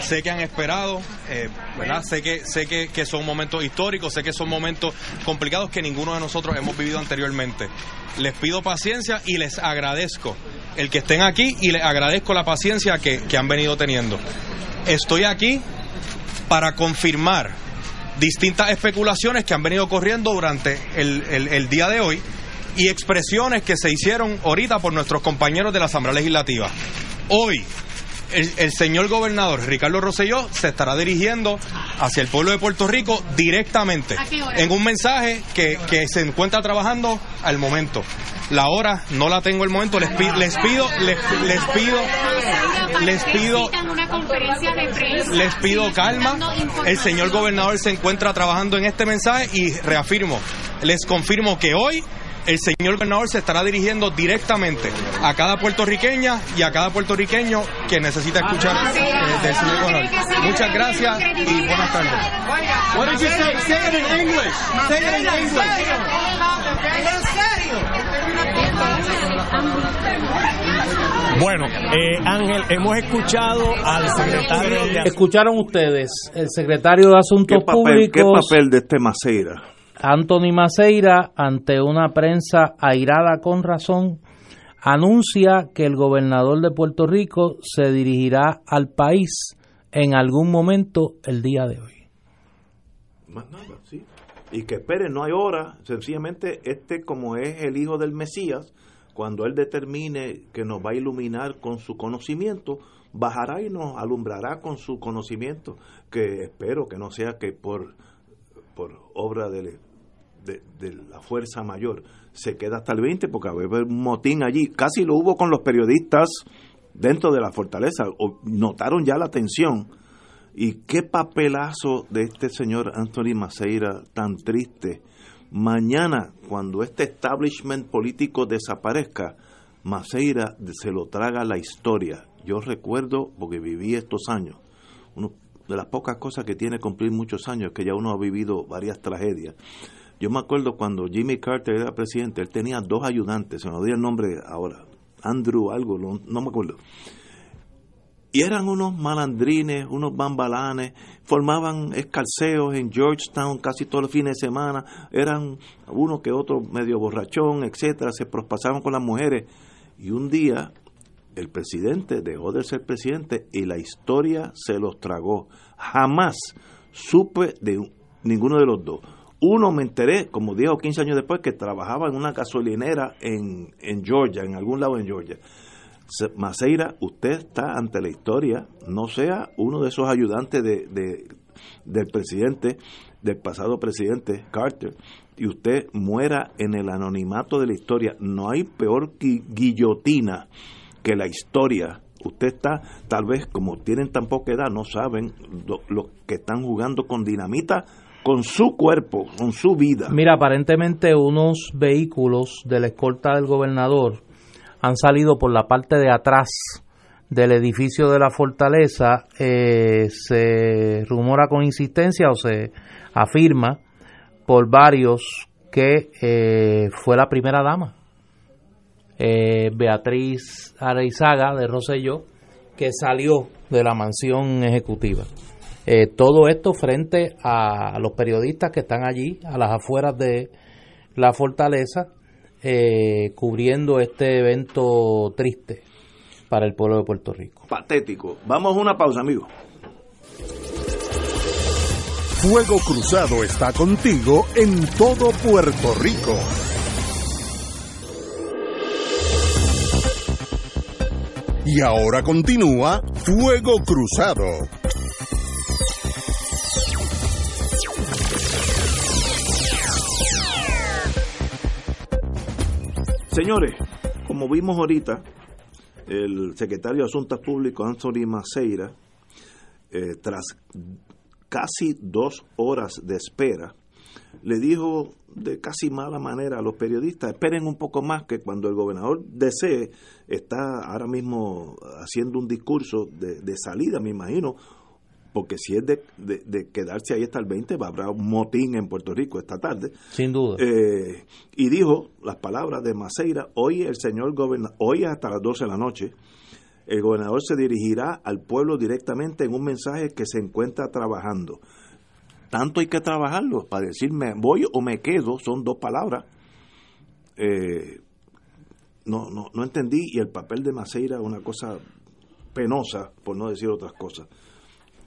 Sé que han esperado, eh, ¿verdad? Sé que sé que, son momentos históricos, sé que son momentos complicados que ninguno de nosotros hemos vivido anteriormente. Les pido paciencia y les agradezco el que estén aquí y les agradezco la paciencia que, que han venido teniendo. Estoy aquí para confirmar distintas especulaciones que han venido corriendo durante el- el día de hoy y expresiones que se hicieron ahorita por nuestros compañeros de la Asamblea Legislativa. Hoy, el, el, señor gobernador Ricardo Rosselló se estará dirigiendo hacia el pueblo de Puerto Rico directamente en un mensaje que, que, se encuentra trabajando al momento. La hora no la tengo al momento, les, pi, les pido, les, les, pido, les pido, les pido calma. El señor gobernador se encuentra trabajando en este mensaje y reafirmo, les confirmo que hoy el señor gobernador se estará dirigiendo directamente a cada puertorriqueña y a cada puertorriqueño que necesita escuchar eh, del señor gobernador. Muchas gracias y buenas tardes. What did you say? Say it in English. Say it in English. Bueno, eh, Ángel, hemos escuchado al secretario de... Escucharon ustedes, el secretario de Asuntos ¿Qué papel, Públicos... ¿Qué papel de este Maceira? Anthony Maceira, ante una prensa airada con razón, anuncia que el gobernador de Puerto Rico se dirigirá al país en algún momento el día de hoy. Más nada, sí. Y que esperen, no hay hora. Sencillamente, este, como es el hijo del Mesías, cuando él determine que nos va a iluminar con su conocimiento, bajará y nos alumbrará con su conocimiento. Que espero que no sea que por por obra de, de, la fuerza mayor se queda hasta el 20 porque va a haber un motín allí. Casi lo hubo con los periodistas dentro de la fortaleza. O notaron ya la tensión. Y qué papelazo de este señor Anthony Maceira tan triste. Mañana, cuando este establishment político desaparezca, Maceira se lo traga la historia. Yo recuerdo, porque viví estos años, uno, de las pocas cosas que tiene cumplir muchos años, que ya uno ha vivido varias tragedias. Yo me acuerdo cuando Jimmy Carter era presidente, él tenía dos ayudantes, se me olvida el nombre ahora, Andrew algo, no, no, me acuerdo. Y eran unos malandrines, unos bambalanes, formaban escalceos en Georgetown casi todos los fines de semana, eran uno que otro medio borrachón, etcétera, se prospasaban con las mujeres. Y un día el presidente dejó de ser presidente y la historia se los tragó. Jamás supe de ninguno de los dos. Uno me enteré, como 10 o 15 años después, que trabajaba en una gasolinera en, en Georgia, en algún lado en Georgia. Maceira, usted está ante la historia, no sea uno de esos ayudantes de, de, del presidente, del pasado presidente Carter, y usted muera en el anonimato de la historia. No hay peor guillotina que la historia. Usted está, tal vez como tienen tan poca edad, no saben lo que están jugando con dinamita con su cuerpo, con su vida. Mira, aparentemente unos vehículos de la escolta del gobernador han salido por la parte de atrás del edificio de la fortaleza. Eh, se rumora con insistencia o se afirma por varios que eh, fue la primera dama eh, Beatriz Areizaga de Roselló, que salió de la mansión ejecutiva. Eh, todo esto frente a los periodistas que están allí, a las afueras de la fortaleza, eh, cubriendo este evento triste para el pueblo de Puerto Rico. Patético. Vamos a una pausa, amigos. Fuego Cruzado está contigo en todo Puerto Rico. Y ahora continúa Fuego Cruzado. Señores, como vimos ahorita, el secretario de Asuntos Públicos, Anthony Maceira, eh, tras casi dos horas de espera, le dijo de casi mala manera a los periodistas, esperen un poco más que cuando el gobernador desee, está ahora mismo haciendo un discurso de, de salida, me imagino, porque si es de, de, de, quedarse ahí hasta el 20, va a haber un motín en Puerto Rico esta tarde. Sin duda. Eh, y dijo las palabras de Maceira, hoy el señor gobernador, hoy hasta las 12 de la noche, el gobernador se dirigirá al pueblo directamente en un mensaje que se encuentra trabajando tanto hay que trabajarlo para decir me voy o me quedo, son dos palabras. Eh, no, no, no entendí y el papel de Maceira es una cosa penosa, por no decir otras cosas.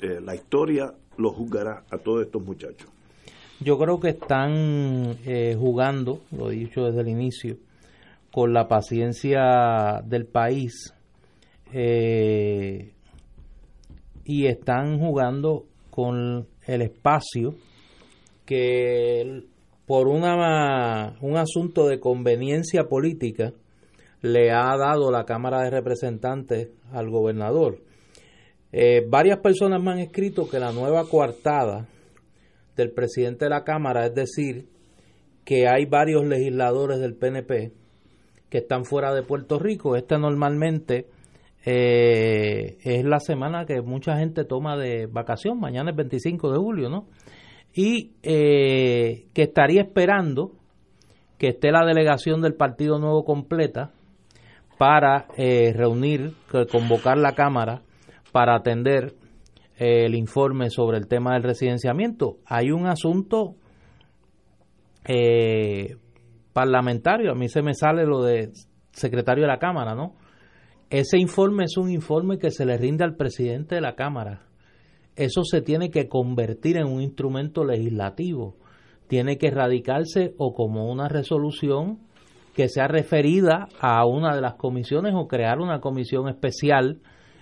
Eh, la historia lo juzgará a todos estos muchachos. Yo creo que están eh, jugando, lo he dicho desde el inicio, con la paciencia del país eh, y están jugando con el espacio que por una, un asunto de conveniencia política le ha dado la Cámara de Representantes al gobernador. Eh, varias personas me han escrito que la nueva coartada del presidente de la Cámara, es decir, que hay varios legisladores del PNP que están fuera de Puerto Rico. Esta normalmente eh, es la semana que mucha gente toma de vacación, mañana es 25 de julio, ¿no? Y eh, que estaría esperando que esté la delegación del Partido Nuevo completa para eh, reunir, convocar la Cámara para atender el informe sobre el tema del residenciamiento. Hay un asunto parlamentario, a mí se me sale lo de secretario de la Cámara, ¿no? Ese informe es un informe que se le rinde al presidente de la Cámara. Eso se tiene que convertir en un instrumento legislativo. Tiene que radicarse o como una resolución que sea referida a una de las comisiones o crear una comisión especial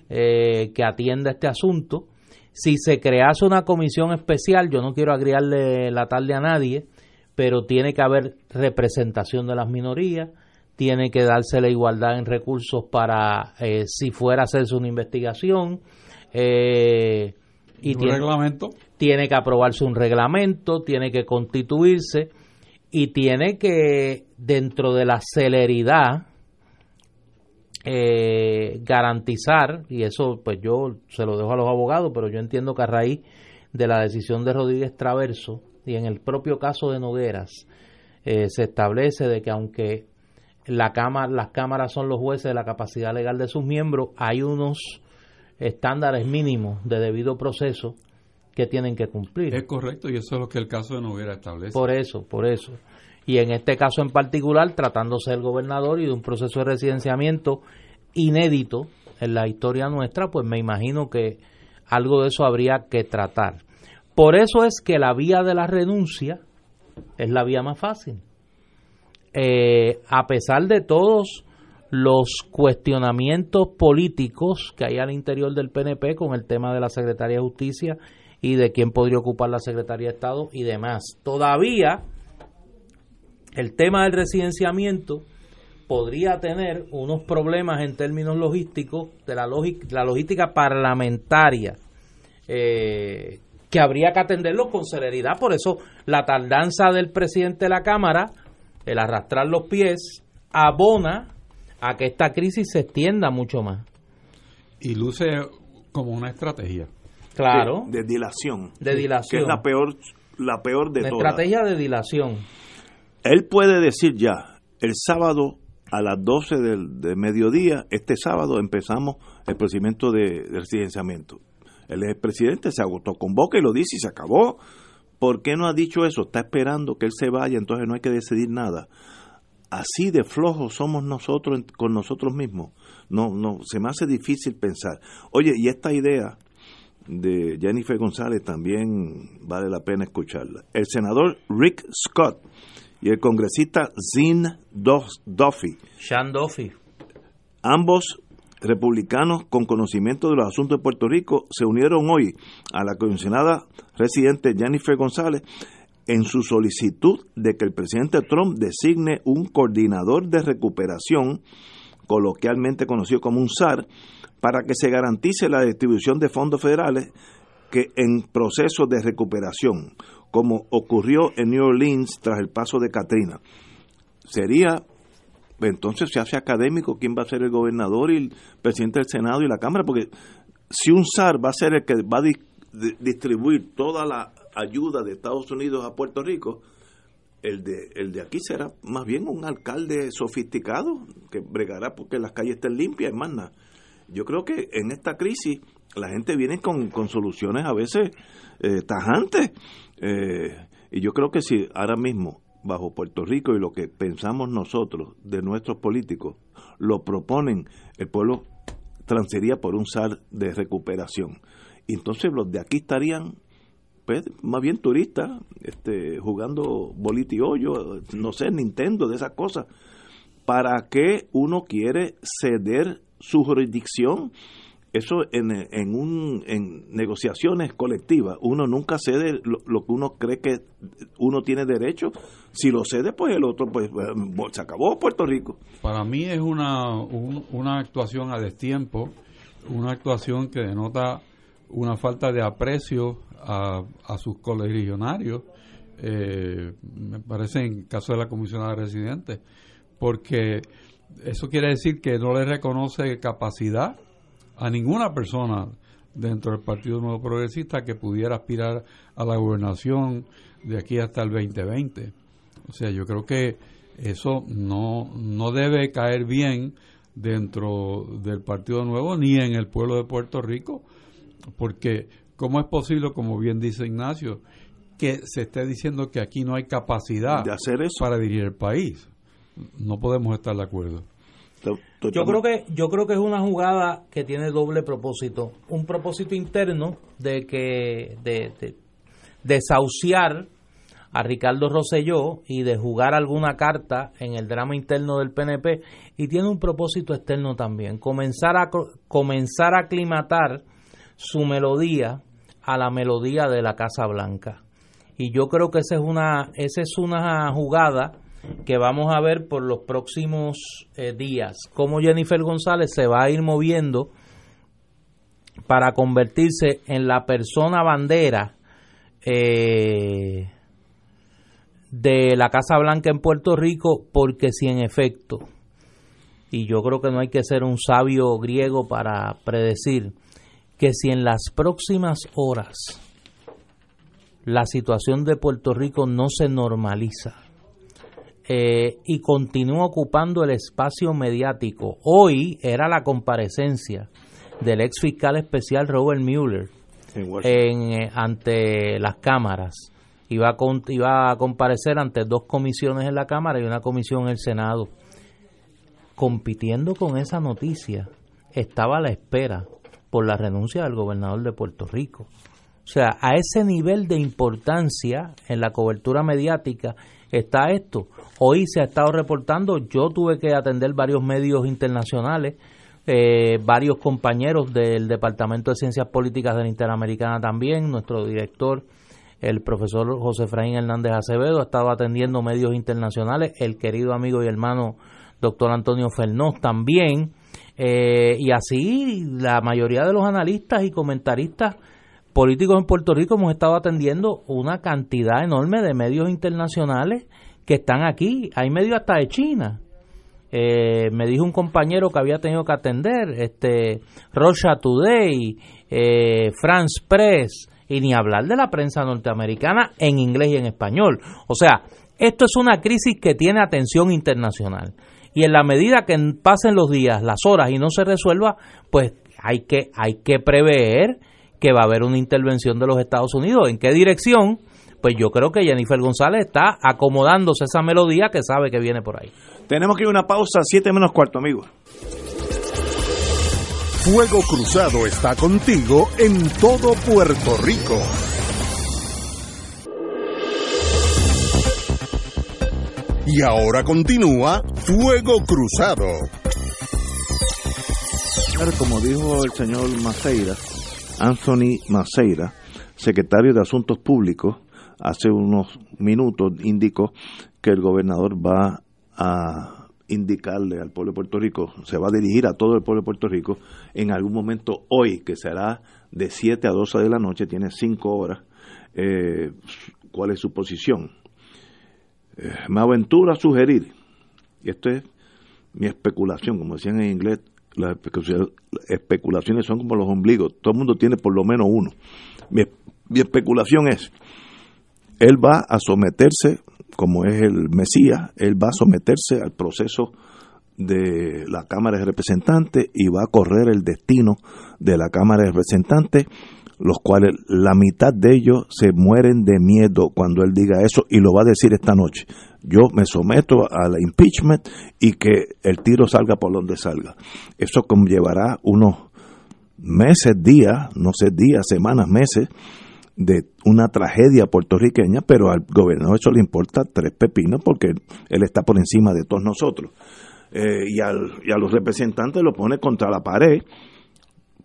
eh, que atienda este asunto. Si se crease una comisión especial, yo no quiero agriarle la tarde a nadie, pero tiene que haber representación de las minorías, tiene que darse la igualdad en recursos para eh, si fuera a hacerse una investigación. Eh, y ¿Un tiene, reglamento? tiene que aprobarse un reglamento, tiene que constituirse y tiene que, dentro de la celeridad, eh, garantizar, y eso pues yo se lo dejo a los abogados, pero yo entiendo que a raíz de la decisión de Rodríguez Traverso y en el propio caso de Nogueras, se establece de que aunque la cámara, las cámaras son los jueces de la capacidad legal de sus miembros, hay unos estándares mínimos de debido proceso que tienen que cumplir. Es correcto, y eso es lo que el caso de Noguera establece. Por eso, por eso. Y en este caso en particular, tratándose del gobernador y de un proceso de residenciamiento inédito en la historia nuestra, pues me imagino que algo de eso habría que tratar. Por eso es que la vía de la renuncia es la vía más fácil eh, a pesar de todos los cuestionamientos políticos que hay al interior del PNP con el tema de la Secretaría de Justicia y de quién podría ocupar la Secretaría de Estado y demás. Todavía el tema del residenciamiento podría tener unos problemas en términos logísticos de la, la logística parlamentaria eh, que habría que atenderlo con celeridad. Por eso la tardanza del presidente de la Cámara el arrastrar los pies abona a que esta crisis se extienda mucho más. Y luce como una estrategia. Claro. De, de dilación. De dilación. Que es la peor, la peor de la todas. estrategia de dilación. Él puede decir ya, el sábado a las 12 del, de mediodía, este sábado empezamos el procedimiento de, de residenciamiento. El expresidente se agotó, convoca y lo dice y se acabó. ¿Por qué no ha dicho eso? Está esperando que él se vaya, entonces no hay que decidir nada. Así de flojos somos nosotros con nosotros mismos. No, no, se me hace difícil pensar. Oye, y esta idea de Jennifer González también vale la pena escucharla. El senador Rick Scott y el congresista Zin Duffy. Sean Duffy. Ambos republicanos con conocimiento de los asuntos de Puerto Rico se unieron hoy a la comisionada residente Jennifer González en su solicitud de que el presidente Trump designe un coordinador de recuperación, coloquialmente conocido como un SAR, para que se garantice la distribución de fondos federales que en proceso de recuperación, como ocurrió en New Orleans tras el paso de Katrina. Sería entonces se hace académico quién va a ser el gobernador y el presidente del Senado y la Cámara, porque si un SAR va a ser el que va a di distribuir toda la ayuda de Estados Unidos a Puerto Rico, el de, el de aquí será más bien un alcalde sofisticado que bregará porque las calles estén limpias, más. Yo creo que en esta crisis la gente viene con, con soluciones a veces eh, tajantes. Eh, y yo creo que si ahora mismo bajo Puerto Rico y lo que pensamos nosotros de nuestros políticos lo proponen, el pueblo transería por un SAR de recuperación. Y entonces los de aquí estarían pues, más bien turistas, este, jugando bolita y no sé, Nintendo, de esas cosas. ¿Para qué uno quiere ceder su jurisdicción. Eso en, en, un, en negociaciones colectivas, uno nunca cede lo, lo, que uno cree que uno tiene derecho. Si lo cede, pues el otro, pues se acabó Puerto Rico. Para mí es una, un, una actuación a destiempo, una actuación que denota una falta de aprecio a, a sus colegionarios, eh, me parece en caso de la comisionada residente, porque eso quiere decir que no le reconoce capacidad a ninguna persona dentro del Partido Nuevo Progresista que pudiera aspirar a la gobernación de aquí hasta el 2020. O sea, yo creo que eso no, no debe caer bien dentro del Partido Nuevo ni en el pueblo de Puerto Rico, porque ¿cómo es posible, como bien dice Ignacio, que se esté diciendo que aquí no hay capacidad de hacer eso. para dirigir el país? No podemos estar de acuerdo. Yo creo que yo creo que es una jugada que tiene doble propósito, un propósito interno de que de, de desahuciar a Ricardo Rosselló y de jugar alguna carta en el drama interno del PNP y tiene un propósito externo también, comenzar a comenzar a aclimatar su melodía a la melodía de la Casa Blanca. Y yo creo que esa es una esa es una jugada que vamos a ver por los próximos eh, días, cómo Jennifer González se va a ir moviendo para convertirse en la persona bandera eh, de la Casa Blanca en Puerto Rico, porque si en efecto, y yo creo que no hay que ser un sabio griego para predecir, que si en las próximas horas la situación de Puerto Rico no se normaliza, eh, y continúa ocupando el espacio mediático. Hoy era la comparecencia del ex fiscal especial Robert Mueller en, eh, ante las cámaras. Iba a, iba a comparecer ante dos comisiones en la Cámara y una comisión en el Senado. Compitiendo con esa noticia, estaba a la espera por la renuncia del gobernador de Puerto Rico. O sea, a ese nivel de importancia en la cobertura mediática está esto. Hoy se ha estado reportando, yo tuve que atender varios medios internacionales, eh, varios compañeros del Departamento de Ciencias Políticas de la Interamericana también, nuestro director, el profesor José Efraín Hernández Acevedo, ha estado atendiendo medios internacionales, el querido amigo y hermano doctor Antonio Fernós también, eh, y así la mayoría de los analistas y comentaristas políticos en Puerto Rico hemos estado atendiendo una cantidad enorme de medios internacionales que están aquí. Hay medios hasta de China. Eh, me dijo un compañero que había tenido que atender, este, Russia Today, eh, France Press, y ni hablar de la prensa norteamericana en inglés y en español. O sea, esto es una crisis que tiene atención internacional. Y en la medida que pasen los días, las horas y no se resuelva, pues hay que, hay que prever que va a haber una intervención de los Estados Unidos. ¿En qué dirección? Pues yo creo que Jennifer González está acomodándose esa melodía que sabe que viene por ahí. Tenemos que ir a una pausa, siete menos cuarto, amigos. Fuego Cruzado está contigo en todo Puerto Rico. Y ahora continúa Fuego Cruzado. Como dijo el señor Maceira, Anthony Maceira, secretario de Asuntos Públicos, hace unos minutos indicó que el gobernador va a indicarle al pueblo de Puerto Rico, se va a dirigir a todo el pueblo de Puerto Rico en algún momento hoy, que será de 7 a 12 de la noche, tiene 5 horas, eh, cuál es su posición. Eh, me aventuro a sugerir, y esto es mi especulación, como decían en inglés, las especulaciones son como los ombligos, todo el mundo tiene por lo menos uno. Mi, especulación es, él va a someterse, como es el Mesías, él va a someterse al proceso de la Cámara de Representantes y va a correr el destino de la Cámara de Representantes, los cuales la mitad de ellos se mueren de miedo cuando él diga eso y lo va a decir esta noche yo me someto al impeachment y que el tiro salga por donde salga. Eso conllevará unos meses, días, no sé, días, semanas, meses de una tragedia puertorriqueña, pero al gobernador eso le importa tres pepinos porque él está por encima de todos nosotros. eh, y, al, y a los representantes lo pone contra la pared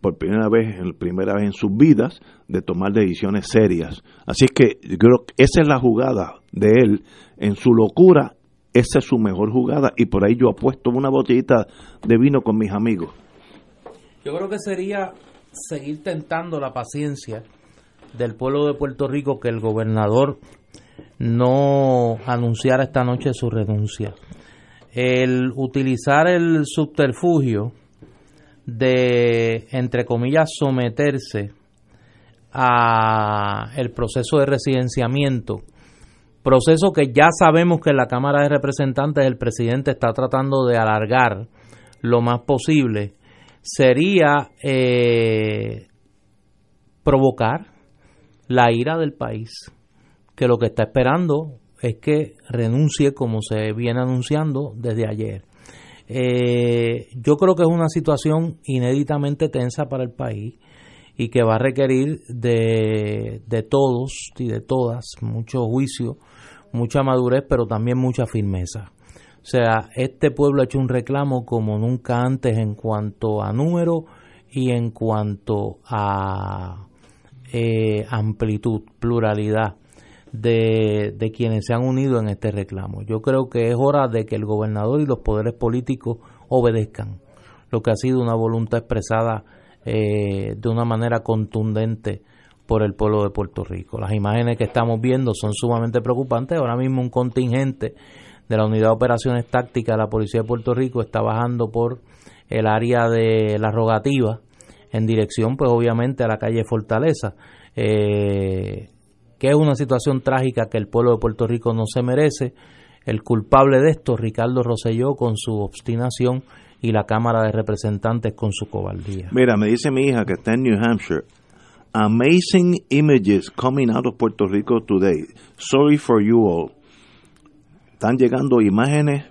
por primera vez, en primera vez en sus vidas, de tomar decisiones serias. Así que yo creo que esa es la jugada de él. En su locura, esa es su mejor jugada. Y por ahí yo apuesto una botellita de vino con mis amigos. Yo creo que sería seguir tentando la paciencia del pueblo de Puerto Rico que el gobernador no anunciara esta noche su renuncia. El utilizar el subterfugio de, entre comillas, someterse a el proceso de residenciamiento, proceso que ya sabemos que la Cámara de Representantes el presidente está tratando de alargar lo más posible, sería eh, provocar la ira del país, que lo que está esperando es que renuncie como se viene anunciando desde ayer. Eh, yo creo que es una situación inéditamente tensa para el país y que va a requerir de, de todos y de todas mucho juicio, mucha madurez, pero también mucha firmeza. O sea, este pueblo ha hecho un reclamo como nunca antes en cuanto a número y en cuanto a eh, amplitud, pluralidad de, de quienes se han unido en este reclamo. Yo creo que es hora de que el gobernador y los poderes políticos obedezcan lo que ha sido una voluntad expresada eh, de una manera contundente por el pueblo de Puerto Rico. Las imágenes que estamos viendo son sumamente preocupantes. Ahora mismo un contingente de la Unidad de Operaciones Tácticas de la Policía de Puerto Rico está bajando por el área de la rogativa en dirección, pues obviamente, a la calle Fortaleza. Eh, que es una situación trágica que el pueblo de Puerto Rico no se merece. El culpable de esto, Ricardo Rosselló, con su obstinación y la Cámara de Representantes con su cobardía. Mira, me dice mi hija que está en New Hampshire. Amazing images coming out of Puerto Rico today. Sorry for you all. Están llegando imágenes,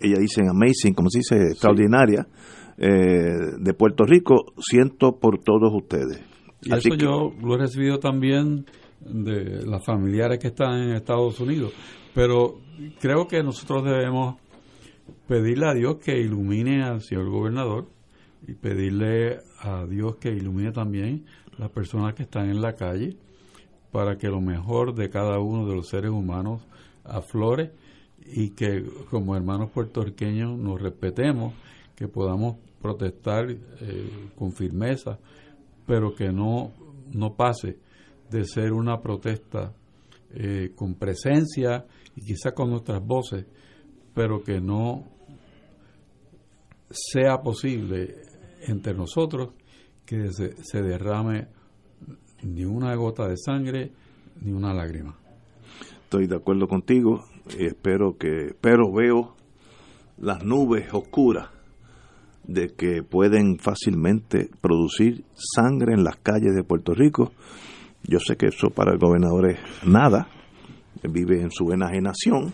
ella dice amazing, como se dice, extraordinaria, eh, de Puerto Rico. Siento por todos ustedes. Y Eso yo lo he recibido también de las familiares que están en Estados Unidos. Pero creo que nosotros debemos pedirle a Dios que ilumine al señor gobernador y pedirle a Dios que ilumine también las personas que están en la calle para que lo mejor de cada uno de los seres humanos aflore y que como hermanos puertorriqueños nos respetemos, que podamos protestar eh, con firmeza, pero que no, no pase de ser una protesta eh, con presencia y quizá con nuestras voces, pero que no sea posible entre nosotros que se, se derrame ni una gota de sangre ni una lágrima. Estoy de acuerdo contigo y espero que, pero veo las nubes oscuras de que pueden fácilmente producir sangre en las calles de Puerto Rico yo sé que eso para el gobernador es nada, vive en su enajenación,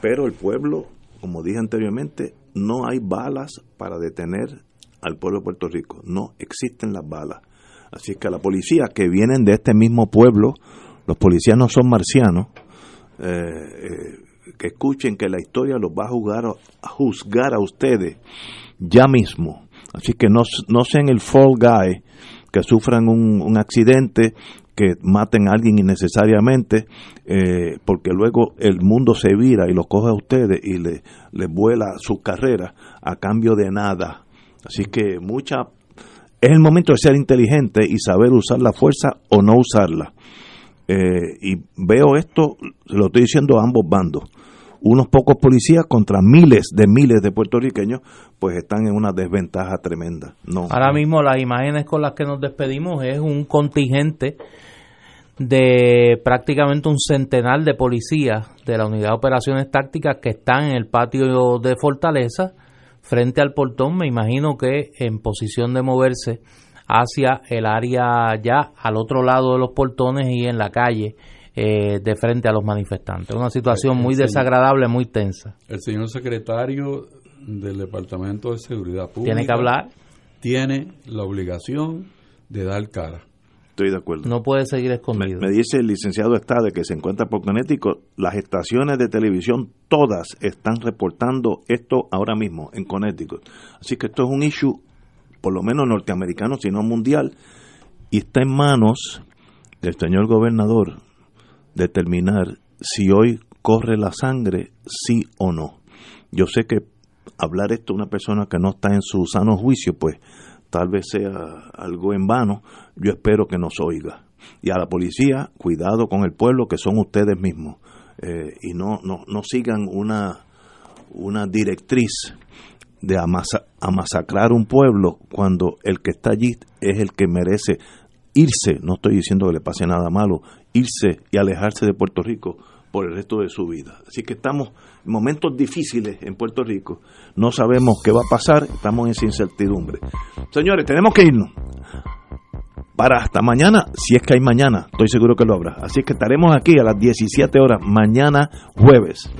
pero el pueblo, como dije anteriormente, no hay balas para detener al pueblo de Puerto Rico, no existen las balas. Así que a la policía que vienen de este mismo pueblo, los policías no son marcianos, eh, eh, que escuchen que la historia los va a, jugar, a juzgar a ustedes ya mismo. Así que no, no sean el fall guy que sufran un accidente que maten a alguien innecesariamente, eh, porque luego el mundo se vira y los coge a ustedes y le, les vuela su carrera a cambio de nada. Así que mucha es el momento de ser inteligente y saber usar la fuerza o no usarla. Eh, y veo esto, lo estoy diciendo a ambos bandos. Unos pocos policías contra miles de miles de puertorriqueños, pues están en una desventaja tremenda. No. Ahora mismo las imágenes con las que nos despedimos es un contingente de prácticamente un centenar de policías de la Unidad de Operaciones Tácticas que están en el patio de Fortaleza frente al portón, me imagino que en posición de moverse hacia el área ya al otro lado de los portones y en la calle eh, de frente a los manifestantes. Una situación muy desagradable, muy tensa. El señor secretario del Departamento de Seguridad Pública tiene que hablar. Tiene la obligación de dar cara Estoy de acuerdo. No puede seguir Me, escondido. me dice el licenciado Estade que se encuentra por Connecticut, las estaciones de televisión todas están reportando esto ahora mismo en Connecticut. Así que esto es un issue, por lo menos norteamericano, sino mundial, y está en manos del señor gobernador determinar si hoy corre la sangre, sí o no. Yo sé que hablar esto a una persona que no está en su sano juicio, pues tal vez sea algo en vano, yo espero que nos oiga. Y a la policía, cuidado con el pueblo que son ustedes mismos. Eh, y no, no, no sigan una, una directriz de amasa- amasacrar un pueblo cuando el que está allí es el que merece irse, no estoy diciendo que le pase nada malo, irse y alejarse de Puerto Rico por el resto de su vida. Así que estamos en momentos difíciles en Puerto Rico, no sabemos qué va a pasar, estamos en esa incertidumbre. Señores, tenemos que irnos. Para hasta mañana, si es que hay mañana, estoy seguro que lo habrá. Así que estaremos aquí a las 17 horas mañana jueves.